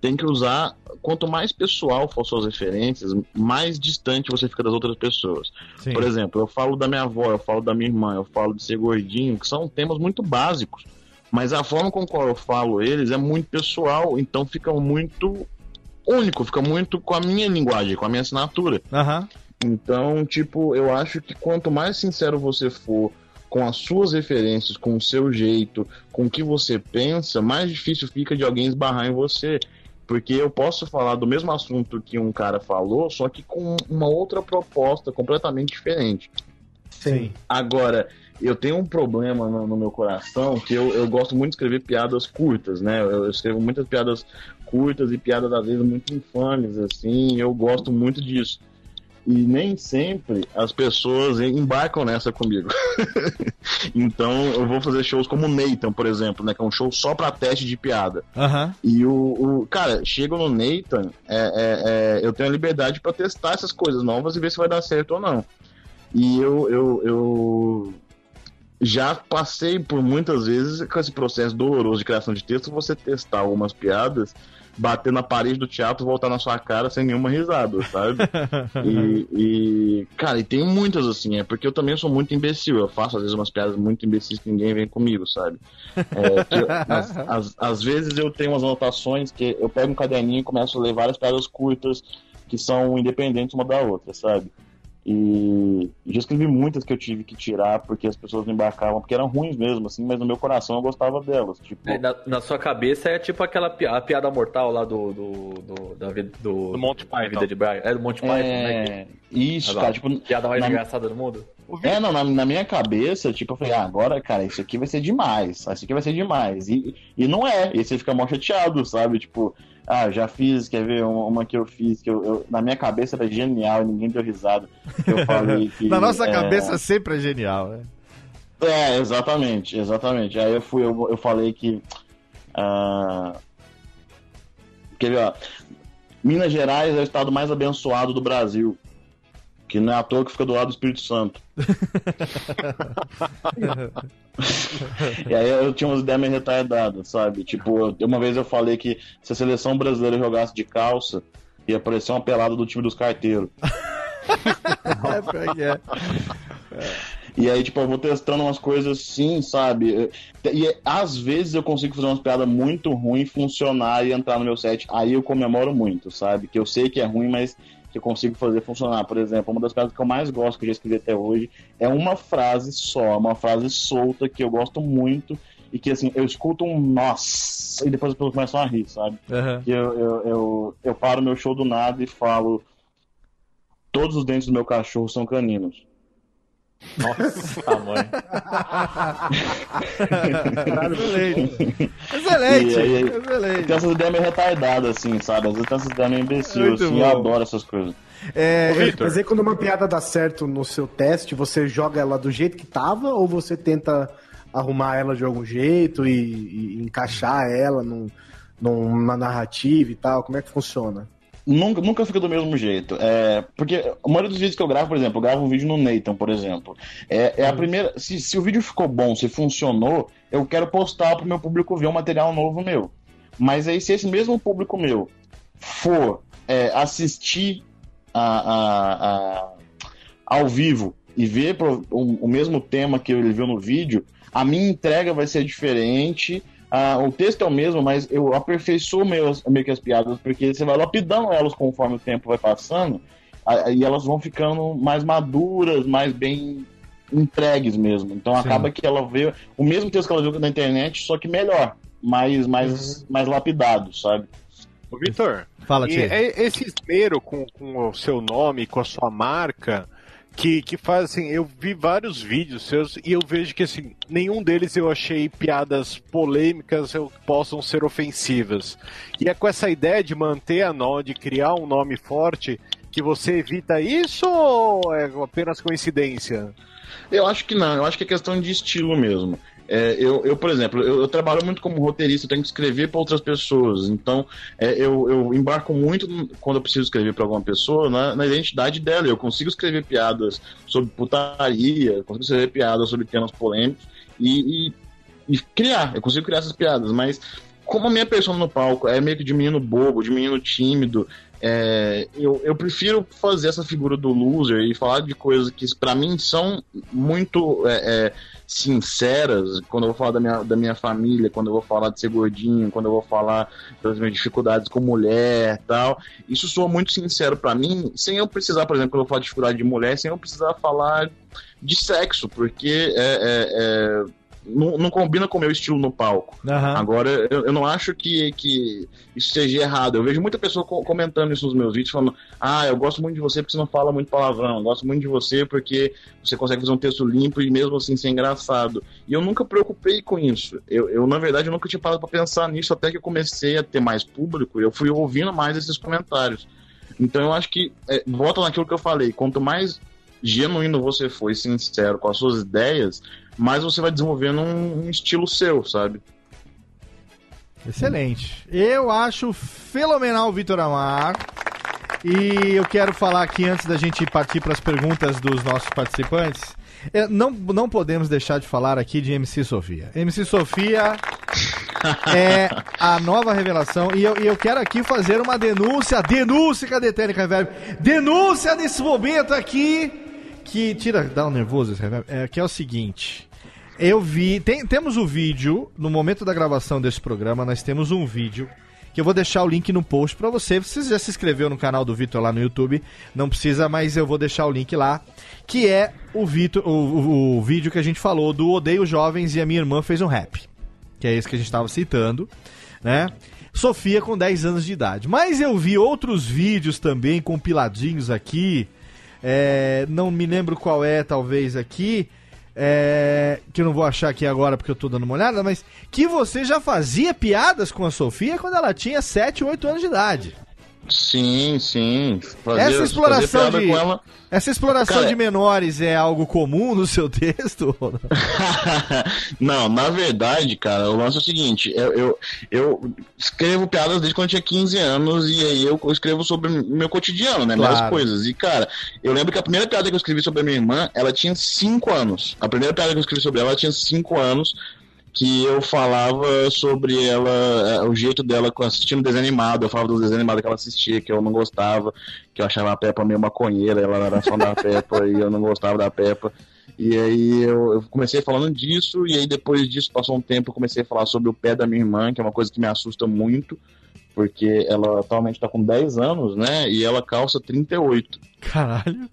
tem que usar. Quanto mais pessoal for suas referências, mais distante você fica das outras pessoas. Sim. Por exemplo, eu falo da minha avó, eu falo da minha irmã, eu falo de ser gordinho, que são temas muito básicos. Mas a forma com qual eu falo eles é muito pessoal, então fica muito único, fica muito com a minha linguagem, com a minha assinatura. Aham. Então, tipo, eu acho que quanto mais sincero você for com as suas referências, com o seu jeito, com o que você pensa, mais difícil fica de alguém esbarrar em você. Porque eu posso falar do mesmo assunto que um cara falou, só que com uma outra proposta completamente diferente. Sim. Agora, eu tenho um problema no, no meu coração que eu, eu gosto muito de escrever piadas curtas, né? Eu, eu escrevo muitas piadas curtas e piadas às vezes muito infames, assim, eu gosto muito disso. E nem sempre as pessoas embarcam nessa comigo. então eu vou fazer shows como o Nathan, por exemplo, né? Que é um show só pra teste de piada. Aham. E o, o- cara, chega no Nathan, é, é- é, eu tenho a liberdade pra testar essas coisas novas e ver se vai dar certo ou não. E eu, eu, eu já passei por muitas vezes com esse processo doloroso de criação de texto, você testar algumas piadas, bater na parede do teatro, voltar na sua cara sem nenhuma risada, sabe? E, e, cara, e tem muitas assim, é porque eu também sou muito imbecil. Eu faço às vezes umas piadas muito imbecis que ninguém vem comigo, sabe? É, às vezes eu tenho umas anotações que eu pego um caderninho e começo a ler várias piadas curtas que são independentes uma da outra, sabe? E já escrevi muitas que eu tive que tirar porque as pessoas não embarcavam, porque eram ruins mesmo, assim, mas no meu coração eu gostava delas. Tipo, É, na, na sua cabeça é tipo aquela pi- a piada mortal lá do. do, do da vida do, Do Monty da Python. vida de Brian. É do Monty Python, né? é, isso, Agora, cara, tipo, Piada mais na- engraçada do mundo? É, não, na, na minha cabeça, tipo, eu falei, ah, agora, cara, isso aqui vai ser demais, isso aqui vai ser demais. E, e não é, e você fica mó chateado, sabe? Tipo, ah, já fiz, quer ver, uma, que eu fiz, que eu, eu- na minha cabeça era genial, ninguém deu risada. Eu falei que. Na nossa é, cabeça sempre é genial, né? É, exatamente, exatamente. Aí eu fui, eu, eu falei que. ah, quer ver, ó, Minas Gerais é o estado mais abençoado do Brasil. Que não é à toa que fica do lado do Espírito Santo. E aí eu tinha umas ideias meio retardadas, sabe? Tipo, uma vez eu falei que se a seleção brasileira jogasse de calça, ia aparecer uma pelada do time dos carteiros. É, que é. E aí, tipo, eu vou testando umas coisas assim, sabe? E às vezes eu consigo fazer umas piadas muito ruins, funcionar e entrar no meu set. Aí eu comemoro muito, sabe? Que eu sei que é ruim, mas que eu consigo fazer funcionar. Por exemplo, uma das piadas que eu mais gosto, que eu já escrevi até hoje, é uma frase só, uma frase solta que eu gosto muito e que, assim, eu escuto um nossa e depois as pessoas começam a rir, sabe? Que eu, eu, eu, eu paro meu show do nada e falo: Todos os dentes do meu cachorro são caninos. Nossa, mãe. Excelente. Excelente. Aí- Excelente. Tem essas ideias meio retardadas, assim, sabe? Às vezes tem essas ideias meio imbecil, Muito assim, bom. eu adoro essas coisas. É, Mas aí quando uma piada dá certo no seu teste, você joga ela do jeito que tava ou você tenta arrumar ela de algum jeito e, e encaixar ela num, numa narrativa e tal? Como é que funciona? Nunca, nunca fica do mesmo jeito. É, porque a maioria dos vídeos que eu gravo, por exemplo, eu gravo um vídeo no Nathan, por exemplo. É, é a primeira. Se, se o vídeo ficou bom, se funcionou, eu quero postar pro meu público ver um material novo meu. Mas aí, se esse mesmo público meu for é, assistir a, a- a- ao vivo e ver pro- o, o mesmo tema que ele viu no vídeo, a minha entrega vai ser diferente. Ah, o texto é o mesmo, mas eu aperfeiçoo meio, as- meio que as piadas, porque você vai lapidando elas conforme o tempo vai passando, e elas vão ficando mais maduras, mais bem entregues mesmo. Então acaba que ela vê o mesmo texto que ela viu na internet, só que melhor, mais, mais, mais lapidado, sabe? Ô, Vitor, Fala, e é esse esmero com, com o seu nome, com a sua marca, que, que faz assim, eu vi vários vídeos seus e eu vejo que assim, nenhum deles eu achei piadas polêmicas ou possam ser ofensivas. E é com essa ideia de manter a nó, de criar um nome forte, que você evita isso ou é apenas coincidência? Eu acho que não, eu acho que é questão de estilo mesmo. É, eu, eu, por exemplo, eu, eu trabalho muito como roteirista, eu tenho que escrever para outras pessoas. Então, é, eu, eu embarco muito quando eu preciso escrever para alguma pessoa na, na identidade dela. Eu consigo escrever piadas sobre putaria, consigo escrever piadas sobre temas polêmicos e, e- e criar. Eu consigo criar essas piadas, mas como a minha persona no palco é meio que de menino bobo, de menino tímido, é, eu, eu prefiro fazer essa figura do loser e falar de coisas que pra mim são muito é, é, sinceras. Quando eu vou falar da minha, da minha família, quando eu vou falar de ser gordinho, quando eu vou falar das minhas dificuldades com mulher tal. Isso soa muito sincero pra mim, sem eu precisar, por exemplo, quando eu falar de dificuldade de mulher, sem eu precisar falar de sexo, porque é, é, é, não, não combina com o meu estilo no palco. Aham. Agora, eu, eu não acho que, que isso seja errado. Eu vejo muita pessoa co- comentando isso nos meus vídeos, falando: Ah, eu gosto muito de você porque você não fala muito palavrão. Eu gosto muito de você porque você consegue fazer um texto limpo e mesmo assim ser engraçado. E eu nunca preocupei com isso. Eu, eu na verdade, eu nunca tinha parado pra pensar nisso até que eu comecei a ter mais público. Eu fui ouvindo mais esses comentários. Então, eu acho que, é, volta naquilo que eu falei: quanto mais genuíno você for e sincero com as suas ideias, mais você vai desenvolvendo um, um estilo seu, sabe? Excelente. Eu acho fenomenal o Vitor Amar. E eu quero falar aqui, antes da gente partir para as perguntas dos nossos participantes, é, não, não podemos deixar de falar aqui de MC Sofia. MC Sofia é a nova revelação. E eu, e eu quero aqui fazer uma denúncia. Denúncia, cadê Técnica Reverb? Denúncia nesse momento aqui. Que tira, dá um nervoso esse reverb. É, que é o seguinte. Eu vi. Tem, temos o vídeo. No momento da gravação desse programa, nós temos um vídeo. Que eu vou deixar o link no post pra você. Você já se inscreveu no canal do Vitor lá no YouTube. Não precisa, mas eu vou deixar o link lá. Que é o, Vitor, o, o- o vídeo que a gente falou do Odeio Jovens e a minha irmã fez um rap. Que é esse que a gente estava citando, né? Sofia com 10 anos de idade. Mas eu vi outros vídeos também compiladinhos aqui. É, não me lembro qual é, talvez aqui. é, que eu não vou achar aqui agora porque eu tô dando uma olhada, mas que você já fazia piadas com a Sofia quando ela tinha 7, 8 anos de idade. Sim, sim. Fazer, Essa exploração de-. Essa exploração Cara, de menores é algo comum no seu texto? não, na verdade, cara, o lance é o seguinte: eu, eu, eu escrevo piadas desde quando eu tinha 15 anos e aí eu escrevo sobre o meu cotidiano, né? Minhas Claro. coisas. E, cara, eu lembro que a primeira piada que eu escrevi sobre a minha irmã, ela tinha 5 anos. A primeira piada que eu escrevi sobre ela, ela tinha 5 anos. Que eu falava sobre ela, eh, o jeito dela assistindo desenho animado. Eu falava dos desenhos que ela assistia, que eu não gostava, que eu achava a Peppa meio maconheira, ela era fã da Peppa e eu não gostava da Peppa. E aí eu, eu comecei falando disso, e aí depois disso passou um tempo, eu comecei a falar sobre o pé da minha irmã, que é uma coisa que me assusta muito, porque ela atualmente tá com 10 anos, né? E ela calça 38. Caralho.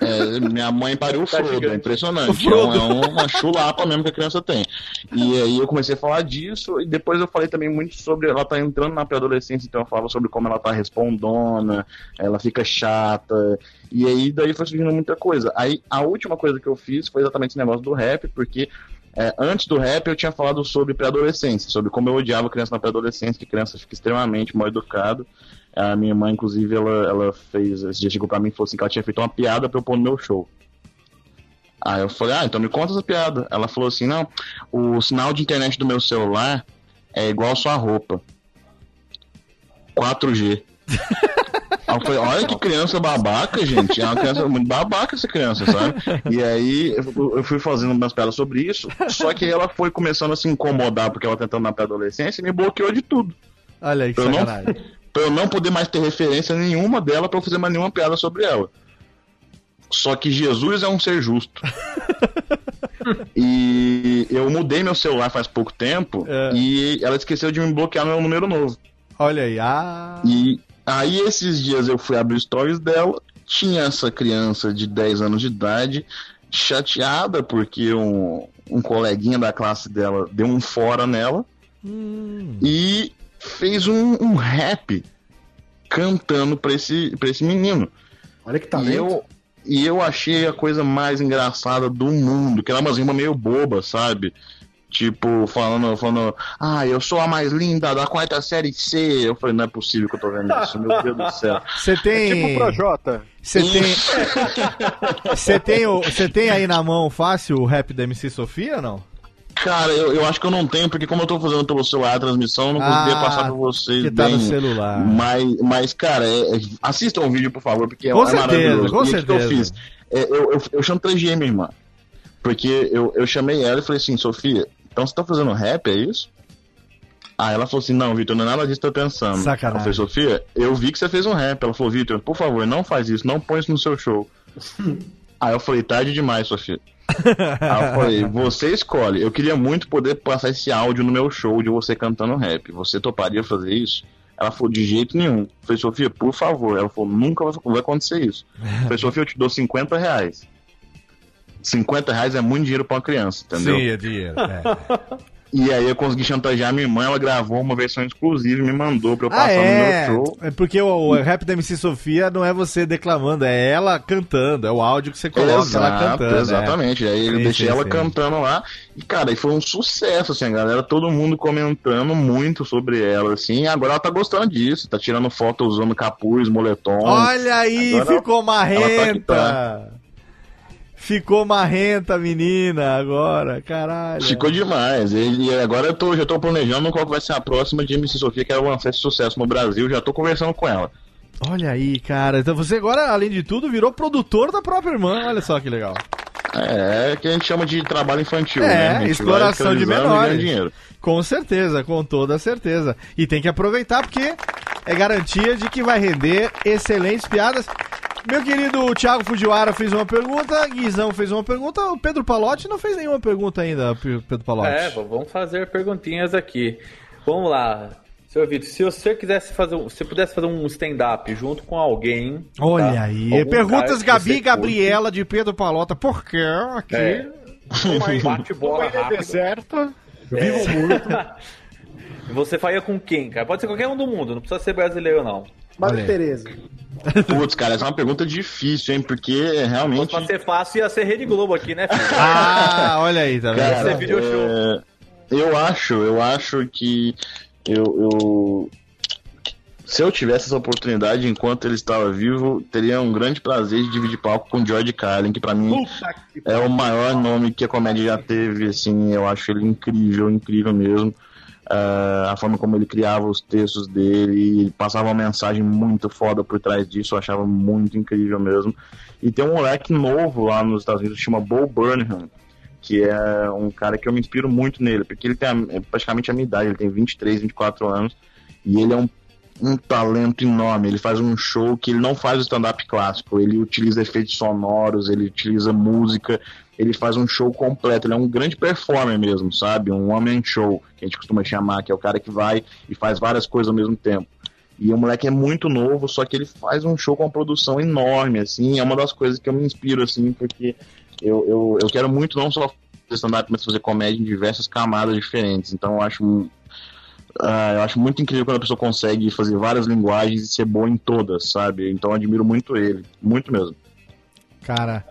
É, minha mãe pariu o Tá Frodo, é impressionante. É, um- é um- uma chulapa mesmo que a criança tem. E aí eu comecei a falar disso, e depois eu falei também muito sobre. Ela tá entrando na pré-adolescência, então eu falo sobre como ela tá respondona, ela fica chata. E aí daí foi surgindo muita coisa. Aí a última coisa que eu fiz foi exatamente esse negócio do rap, porque. é, antes do rap, eu tinha falado sobre pré-adolescência, sobre como eu odiava criança na pré-adolescência, que criança fica extremamente mal educado. A minha mãe, inclusive, ela, ela fez. Esse dia chegou pra mim e falou assim: que ela tinha feito uma piada pra eu pôr no meu show. Aí eu falei: ah, então me conta essa piada. Ela falou assim: não, o sinal de internet do meu celular é igual sua roupa. 4G. Eu falei, olha que criança babaca, gente. É uma criança muito babaca essa criança, sabe? E aí eu fui fazendo umas piadas sobre isso, só que ela foi começando a se incomodar porque ela tá tentando na pré-adolescência e me bloqueou de tudo. Olha aí que Eu não-. Pra eu não poder mais ter referência nenhuma dela pra eu fazer mais nenhuma piada sobre ela. Só que Jesus é um ser justo. e eu mudei meu celular faz pouco tempo É. e ela esqueceu de me bloquear meu número novo. Olha aí. Ah. E aí esses dias eu fui abrir stories dela, tinha essa criança de 10 anos de idade chateada porque um, um coleguinha da classe dela deu um fora nela Hum. e fez um, um rap cantando pra esse, pra esse menino. Olha que E talento. eu, e eu achei a coisa mais engraçada do mundo, que era umas rimas meio boba, sabe? Tipo, falando, falando, ah, eu sou a mais linda da quarta série C. Eu falei, não é possível que eu tô vendo isso, meu Deus do céu. Você tem. Tipo o Projota. Você tem. Você tem, o- você tem aí na mão fácil o rap da MC Sofia ou não? Cara, eu, eu acho que eu não tenho, porque como eu tô fazendo pelo celular a transmissão, eu não conseguia Ah, passar pra vocês Que tá bem. no celular. Mas, mas cara, é- é- assistam o vídeo, por favor, porque Com é, certeza, maravilhoso. com e o que que eu certeza. fiz? É, eu, eu, eu chantageei minha irmã. Porque eu, eu chamei ela e falei assim, Sofia, então você tá fazendo rap, é isso? Aí ela falou assim: Não, Vitor, não é nada disso que eu tô pensando. Sacanagem. Eu falei, Sofia, eu vi que você fez um rap. Ela falou: Vitor, por favor, não faz isso, não põe isso no seu show. Aí eu falei: Tarde demais, Sofia. Aí eu falei: Você escolhe. Eu queria muito poder passar esse áudio no meu show de você cantando rap. Você toparia fazer isso? Ela falou: De jeito nenhum. Eu falei: Sofia, por favor. Ela falou: Nunca vai acontecer isso. Eu falei: Sofia, eu te dou 50 reais. 50 reais é muito dinheiro pra uma criança, entendeu? Sim, é dinheiro. é. E aí eu consegui chantagear minha irmã, ela gravou uma versão exclusiva e me mandou pra eu Ah, passar é. no meu show. É porque o, o rap da MC Sofia não é você declamando, é ela cantando, é o áudio que você coloca ela Exato, cantando. é. exatamente. Aí eu Sim, deixei sim, ela sim. cantando lá. E, cara, e foi um sucesso, assim, a galera, todo mundo comentando muito sobre ela, assim. E agora ela tá gostando disso, tá tirando foto usando capuz, moletom. Olha aí, Agora ficou ela marrenta. tá. Ficou marrenta a menina agora, caralho. Ficou demais. E agora eu tô, já tô planejando qual vai ser a próxima de MC Sofia, que ela lançar esse sucesso no Brasil. Já tô conversando com ela. Olha aí, cara. Então você agora, além de tudo, virou produtor da própria irmã. Olha só que legal. É, é que a gente chama de trabalho infantil, É, né? Exploração de menores. Com certeza, com toda certeza. E tem que aproveitar porque é garantia de que vai render excelentes piadas. Meu querido Thiago Fujiwara fez uma pergunta, Guizão fez uma pergunta, o Pedro Palotti não fez nenhuma pergunta ainda, Pedro Palotti. É, vamos fazer perguntinhas aqui. Vamos lá. Seu Vitor, se você quisesse fazer, um- se pudesse fazer um stand-up junto com alguém. Olha tá? aí. Algum Perguntas que Gabi e Gabriela de Pedro Palota. Por quê? Aqui. É. curte, Um bate-bola rápido. deserta. Vivo muito. Você faria com quem, cara? Pode ser qualquer um do mundo, não precisa ser brasileiro, não. Madre. Tereza. Putz, cara, essa é uma pergunta difícil, hein? Porque Se realmente. pra ser fácil, ia ser Rede Globo aqui, né, filho? Ah, olha aí, tá vendo? Cara, ser video show. é, eu acho, eu acho que eu, eu- se eu tivesse essa oportunidade enquanto ele estava vivo, teria um grande prazer de dividir palco com George Carlin, que pra mim é o maior nome que a comédia já teve, assim, eu acho ele incrível, incrível mesmo. Ah, a forma como ele criava os textos dele, ele passava uma mensagem muito foda por trás disso, eu achava muito incrível mesmo. E tem um moleque novo lá nos Estados Unidos que chama Bo Burnham, que é um cara que eu me inspiro muito nele, porque ele tem a- é praticamente a minha idade, ele tem 23, 24 anos, e ele é um, um talento enorme. Ele faz um show que ele não faz o stand-up clássico, ele utiliza efeitos sonoros, ele utiliza música, ele faz um show completo, ele é um grande performer mesmo, sabe? Um homem show, que a gente costuma chamar, que é o cara que vai e faz várias coisas ao mesmo tempo. E o moleque é muito novo, só que ele faz um show com uma produção enorme, assim, é uma das coisas que eu me inspiro, assim, porque eu, eu, eu quero muito não só fazer stand-up, mas fazer comédia em diversas camadas diferentes. Então eu acho, ah, eu acho muito incrível quando a pessoa consegue fazer várias linguagens e ser boa em todas, sabe? Então eu admiro muito ele, muito mesmo. Cara,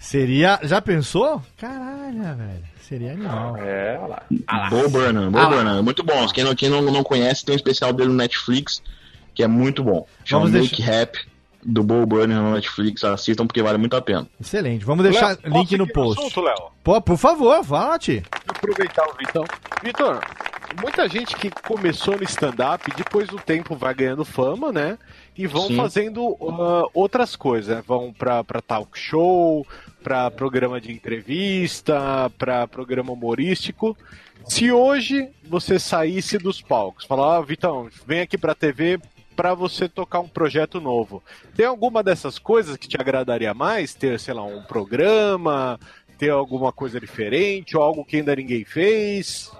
seria. Já pensou? Caralho, velho. Seria animal. É, olha lá. Bo Burnham, Bo Ah. Burnham, muito bom. Quem não, quem não, não conhece, tem um especial dele no Netflix, que é muito bom. Chama Vamos Make Rap, do Bo Burnham no Netflix, assistam porque vale muito a pena. Excelente. Vamos deixar Léo, link no post. assunto, Léo? Pô, por favor, fala, Ti. aproveitar o Vitão. Vitor, muita gente que começou no stand-up, depois do tempo vai ganhando fama, né? E vão Sim. fazendo ah, outras coisas, né? Vão pra, pra talk show, pra programa de entrevista, pra programa humorístico. Se hoje você saísse dos palcos, falar, ah, Vitão, vem aqui pra TV pra você tocar um projeto novo. Tem alguma dessas coisas que te agradaria mais? Ter, sei lá, um programa, ter alguma coisa diferente, ou algo que ainda ninguém fez?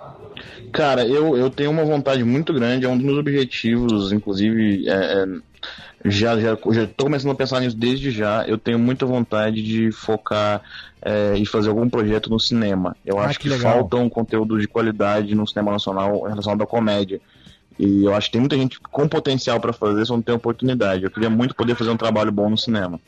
Cara, eu, eu tenho uma vontade muito grande, é um dos meus objetivos, inclusive, é, é, já, já, já tô começando a pensar nisso desde já. Eu tenho muita vontade de focar é, e fazer algum projeto no cinema. Eu Ah, acho que que, falta um conteúdo de qualidade no cinema nacional relacionado à comédia. E eu acho que tem muita gente com potencial pra fazer, só não tem oportunidade. Eu queria muito poder fazer um trabalho bom no cinema.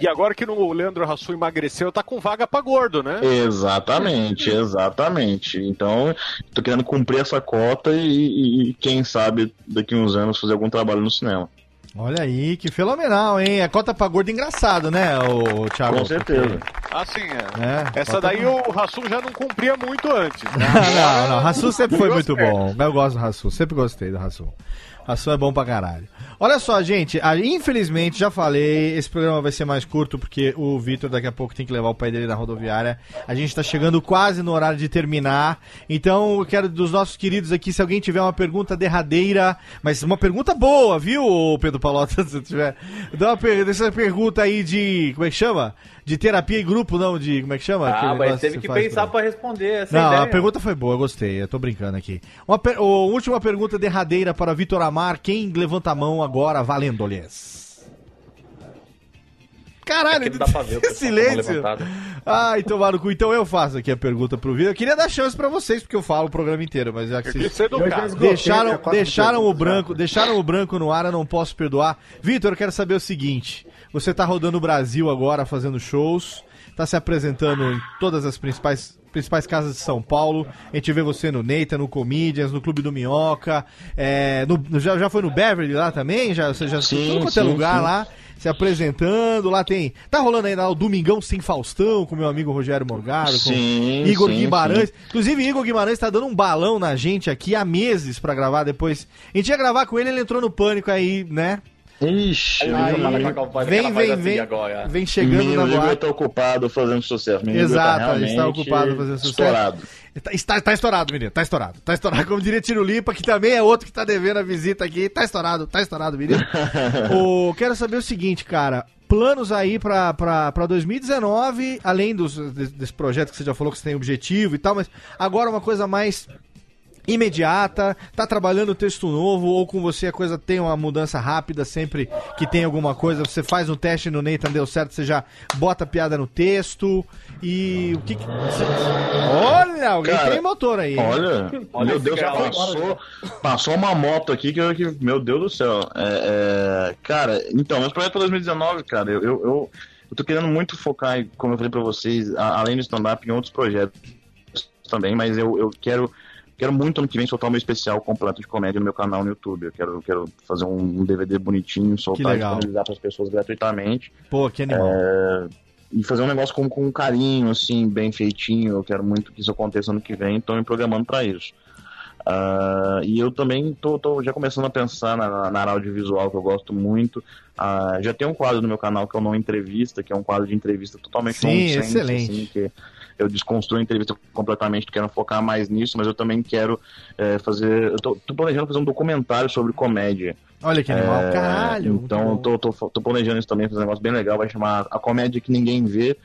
E agora que o Leandro Rassu emagreceu, tá com vaga pra gordo, né? Exatamente, exatamente. Então, tô querendo cumprir essa cota e, e- e quem sabe daqui uns anos fazer algum trabalho no cinema. Olha aí, que fenomenal, hein? A cota pra gordo engraçado, né, o Thiago? Com certeza. Assim, é. É, Essa cota daí o Rassu já não cumpria muito antes, né? não, não, Rassu sempre foi muito bom. Eu gosto do Rassu, sempre gostei do Rassu. Ação é bom pra caralho. Olha só, gente, infelizmente, já falei, esse programa vai ser mais curto porque o Vitor daqui a pouco tem que levar o pai dele na rodoviária. A gente tá chegando quase no horário de terminar. Então, eu quero dos nossos queridos aqui, se alguém tiver uma pergunta derradeira, mas uma pergunta boa, viu, Pedro Palota, se tiver. Dá uma per essa pergunta aí de, como é que chama? De terapia em grupo, não, de, como é que chama? Ah, Aquele mas teve que faz pensar pra- pra responder essa não, ideia. a pergunta foi boa, eu gostei. Eu tô brincando aqui. Uma per- o- última pergunta derradeira para Vitor Amar. Quem levanta a mão agora, valendo-lhes? Caralho, Aqui não dá pra ver, que mão silêncio. Ai, tomar no cu. Então eu faço aqui a pergunta pro Vitor. Eu queria dar chance pra vocês, porque eu falo o programa inteiro, mas já que vocês... Deixaram, minha cota de deixaram o branco, deixaram o branco no ar, eu não posso perdoar. Vitor, eu quero saber o seguinte: você tá rodando o Brasil agora, fazendo shows, tá se apresentando em todas as principais principais casas de São Paulo. A gente vê você no Neita, no Comedians, no Clube do Minhoca, é, no- já, já foi no Beverly lá também, já você já Sim, tudo quanto é lugar sim. lá. Se apresentando, lá tem. Tá rolando ainda o Domingão Sem Faustão com meu amigo Rogério Morgado, com Sim, Igor sim, Guimarães. Inclusive, Igor Guimarães tá dando um balão na gente aqui há meses pra gravar depois. A gente ia gravar com ele, ele entrou no pânico aí, né? Ixi, Aí, menino, fala com a campanha que Vem, vem, assim vem. agora. Vem chegando menino na boate. tá ocupado fazendo sucesso. Menino Igor Exato, tá ele está ocupado fazendo sucesso. Estourado. Tá, está, tá estourado, menino. Tá estourado. Tá estourado. Como diria Tiro Lipa, que também é outro que tá devendo a visita aqui. Tá estourado, tá estourado, menino. o, quero saber o seguinte, cara. Planos aí pra 2019, além dos, desse projeto que você já falou que você tem objetivo e tal, mas agora uma coisa mais imediata, tá trabalhando texto novo ou com você a coisa tem uma mudança rápida sempre que tem alguma coisa, você faz um teste no Nathan deu certo, você já bota a piada no texto e o que, que... Olha, alguém Cara, tem motor aí. Olha, Olha meu Deus, já passou, passou uma moto aqui que, eu- que meu Deus do céu. É, é, cara, então, meus projetos para 2019, cara, eu, eu, eu, eu tô querendo muito focar, como eu falei pra vocês, a- além do stand-up, em outros projetos também, mas eu, eu quero. Quero muito ano que vem soltar o meu especial completo de comédia no meu canal no YouTube. Eu quero, eu quero fazer um DVD bonitinho, soltar e disponibilizar para as pessoas gratuitamente. Pô, que animal. É, e fazer um negócio com, com carinho, assim, bem feitinho. Eu quero muito que isso aconteça ano que vem, então me programando para isso. Ah, e eu também tô, tô já começando a pensar na, na área audiovisual que eu gosto muito. Ah, já tem um quadro no meu canal que é o Não Entrevista, que é um quadro de entrevista totalmente Sim, nonsense, excelente. assim, que eu desconstruo a entrevista completamente, quero focar mais nisso, mas eu também quero eh, fazer. Eu tô, tô planejando fazer um documentário sobre comédia. Olha que animal. É, Caralho. Então, tô, tô, tô planejando isso também, fazer um negócio bem legal. Vai chamar A Comédia que Ninguém Vê,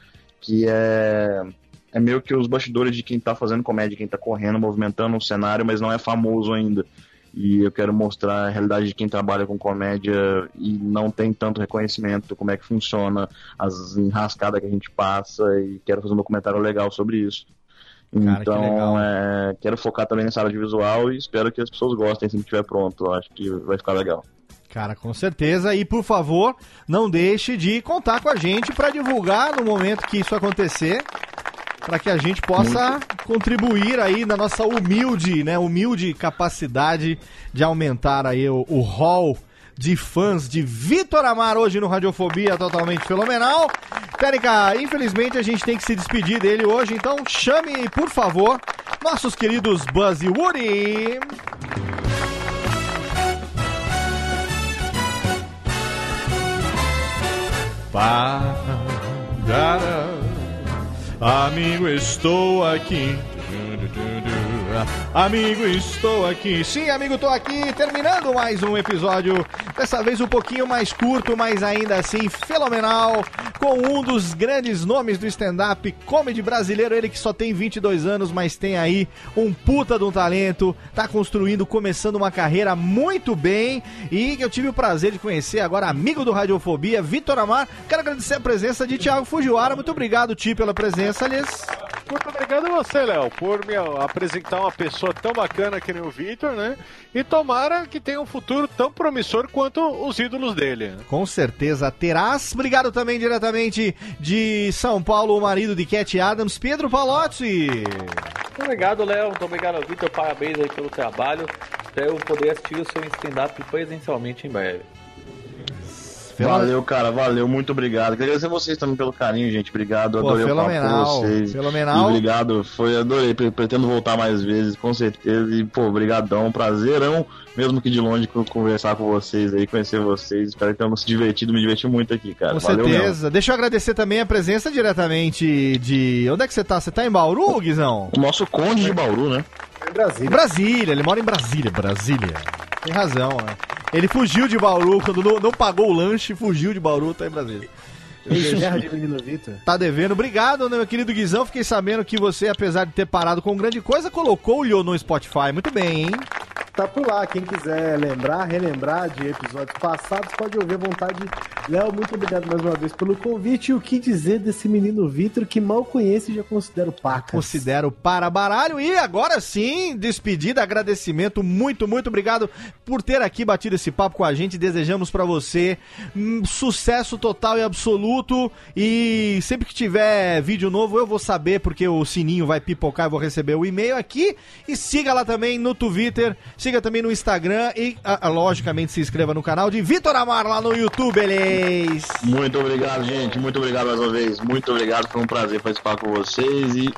que é, é meio que os bastidores de quem tá fazendo comédia, quem tá correndo, movimentando o cenário, mas não é famoso ainda. E eu quero mostrar a realidade de quem trabalha com comédia e não tem tanto reconhecimento, como é que funciona, as enrascadas que a gente passa, e quero fazer um documentário legal sobre isso. Cara, que então, legal. é, quero focar também nessa área de visual e espero que as pessoas gostem assim que estiver pronto. Eu acho que vai ficar legal. Cara, com certeza. E por favor, não deixe de contar com a gente para divulgar no momento que isso acontecer, para que a gente possa contribuir aí na nossa humilde, né, humilde capacidade de aumentar aí o, o hall de fãs de Vitor Amar hoje no Radiofobia, totalmente fenomenal. Térica, infelizmente a gente tem que se despedir dele hoje, então chame, por favor, nossos queridos Buzz e Woody. Para, amigo, estou aqui. Amigo, estou aqui. Sim, amigo, estou aqui. Terminando mais um episódio. Dessa vez um pouquinho mais curto, mas ainda assim fenomenal. Com um dos grandes nomes do stand-up comedy brasileiro. Ele que só tem 22 anos, mas tem aí um puta de um talento. Tá construindo, começando uma carreira muito bem. E que eu tive o prazer de conhecer agora, amigo do Radiofobia, Vitor Amar. Quero agradecer a presença de Thiago Fujiwara. Muito obrigado, Ti, pela presença, aliás. Muito obrigado a você, Léo, por me apresentar uma pessoa tão bacana que nem o Victor, né? E tomara que tenha um futuro tão promissor quanto os ídolos dele. Com certeza terás. Obrigado também diretamente de São Paulo, o marido de Cat Adams, Pedro Palotti. Muito obrigado, Léo. Muito obrigado, Vitor. Parabéns aí pelo trabalho. Espero poder assistir o seu stand-up presencialmente em breve. Valeu, cara, valeu, muito obrigado. Queria agradecer vocês também pelo carinho, gente. Obrigado, Pô, adorei o papo com vocês. fenomenal. E obrigado, foi, adorei. Pre- Pretendo voltar mais vezes, com certeza. E, pô, brigadão, prazerão, mesmo que de longe, co- conversar com vocês aí, conhecer vocês. Espero que tenham se divertido, me diverti muito aqui, cara. Com valeu mesmo. certeza. Deixa eu agradecer também a presença diretamente de. Onde é que você tá? Você tá em Bauru, Guizão? O nosso conde de Bauru, né? Em Brasília. Brasília, ele mora em Brasília, Brasília. Tem razão, né? Ele fugiu de Bauru, quando não, não pagou o lanche, fugiu de Bauru, tá em Brasília. De menino Vitor. Tá devendo. Obrigado, né, meu querido Guizão. Fiquei sabendo que você, apesar de ter parado com grande coisa, colocou o Lio no Spotify. Muito bem, hein? Tá por lá, quem quiser lembrar, relembrar de episódios passados, pode ouvir à vontade. Léo, muito obrigado mais uma vez pelo convite. E o que dizer desse menino Vitor que mal conheço e já considero pacas. Considero para baralho. E agora sim, despedida, agradecimento. Muito, muito obrigado por ter aqui batido esse papo com a gente. Desejamos pra você hum, sucesso total e absoluto. E sempre que tiver vídeo novo, eu vou saber, porque o sininho vai pipocar. Eu vou receber o e-mail aqui. E siga lá também no Twitter, siga também no Instagram. E, ah, ah, logicamente, se inscreva no canal de Vitor Amar lá no YouTube, eles. Muito obrigado, gente. Muito obrigado mais uma vez. Muito obrigado. Foi um prazer participar com vocês. E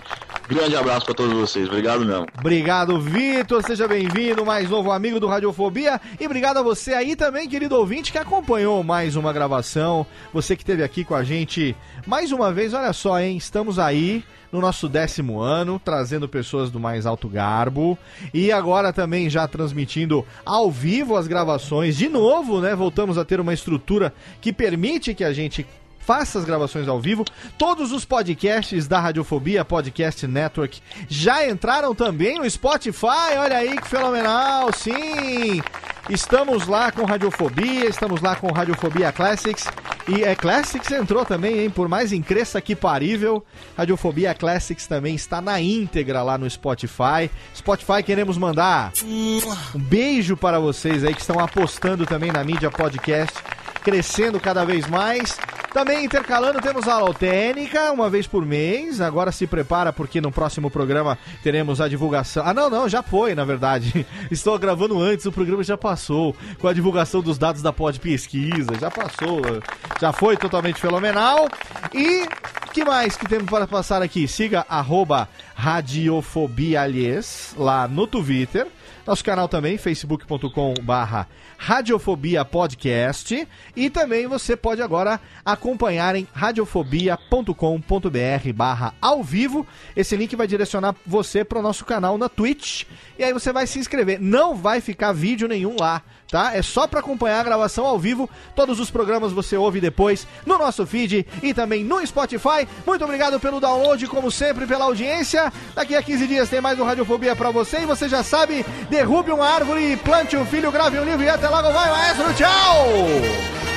grande abraço pra todos vocês. Obrigado mesmo. Obrigado, Vitor. Seja bem-vindo, mais novo amigo do Radiofobia. E obrigado a você aí também, querido ouvinte, que acompanhou mais uma gravação. Você que esteve aqui com a gente mais uma vez. Olha só, hein? Estamos aí no nosso décimo ano, trazendo pessoas do mais alto garbo. E agora também já transmitindo ao vivo as gravações. De novo, né? Voltamos a ter uma estrutura que permite que a gente faça as gravações ao vivo. Todos os podcasts da Radiofobia Podcast Network já entraram também no Spotify. Olha aí que fenomenal, sim! Estamos lá com Radiofobia, estamos lá com Radiofobia Classics. E é Classics entrou também, hein? Por mais incresça que parível, Radiofobia Classics também está na íntegra lá no Spotify. Spotify, queremos mandar um beijo para vocês aí que estão apostando também na mídia podcast crescendo cada vez mais. Também intercalando temos a Alotênica, uma vez por mês. Agora se prepara porque no próximo programa teremos a divulgação. Ah, não, não, já foi, na verdade. Estou gravando antes, o programa já passou. Com a divulgação dos dados da Pod Pesquisa, já passou. Já foi totalmente fenomenal. E que mais que temos para passar aqui? Siga arroba radiofobialies lá no Twitter. Nosso canal também, facebook.com barra Radiofobia Podcast. E também você pode agora acompanhar em radiofobia.com.br barra ao vivo. Esse link vai direcionar você para o nosso canal na Twitch. E aí você vai se inscrever. Não vai ficar vídeo nenhum lá, tá? É só para acompanhar a gravação ao vivo. Todos os programas você ouve depois no nosso feed e também no Spotify. Muito obrigado pelo download, como sempre, pela audiência. Daqui a 15 dias tem mais um Radiofobia para você. E você já sabe, derrube uma árvore, plante um filho, grave um livro e até logo vai, maestro. Tchau!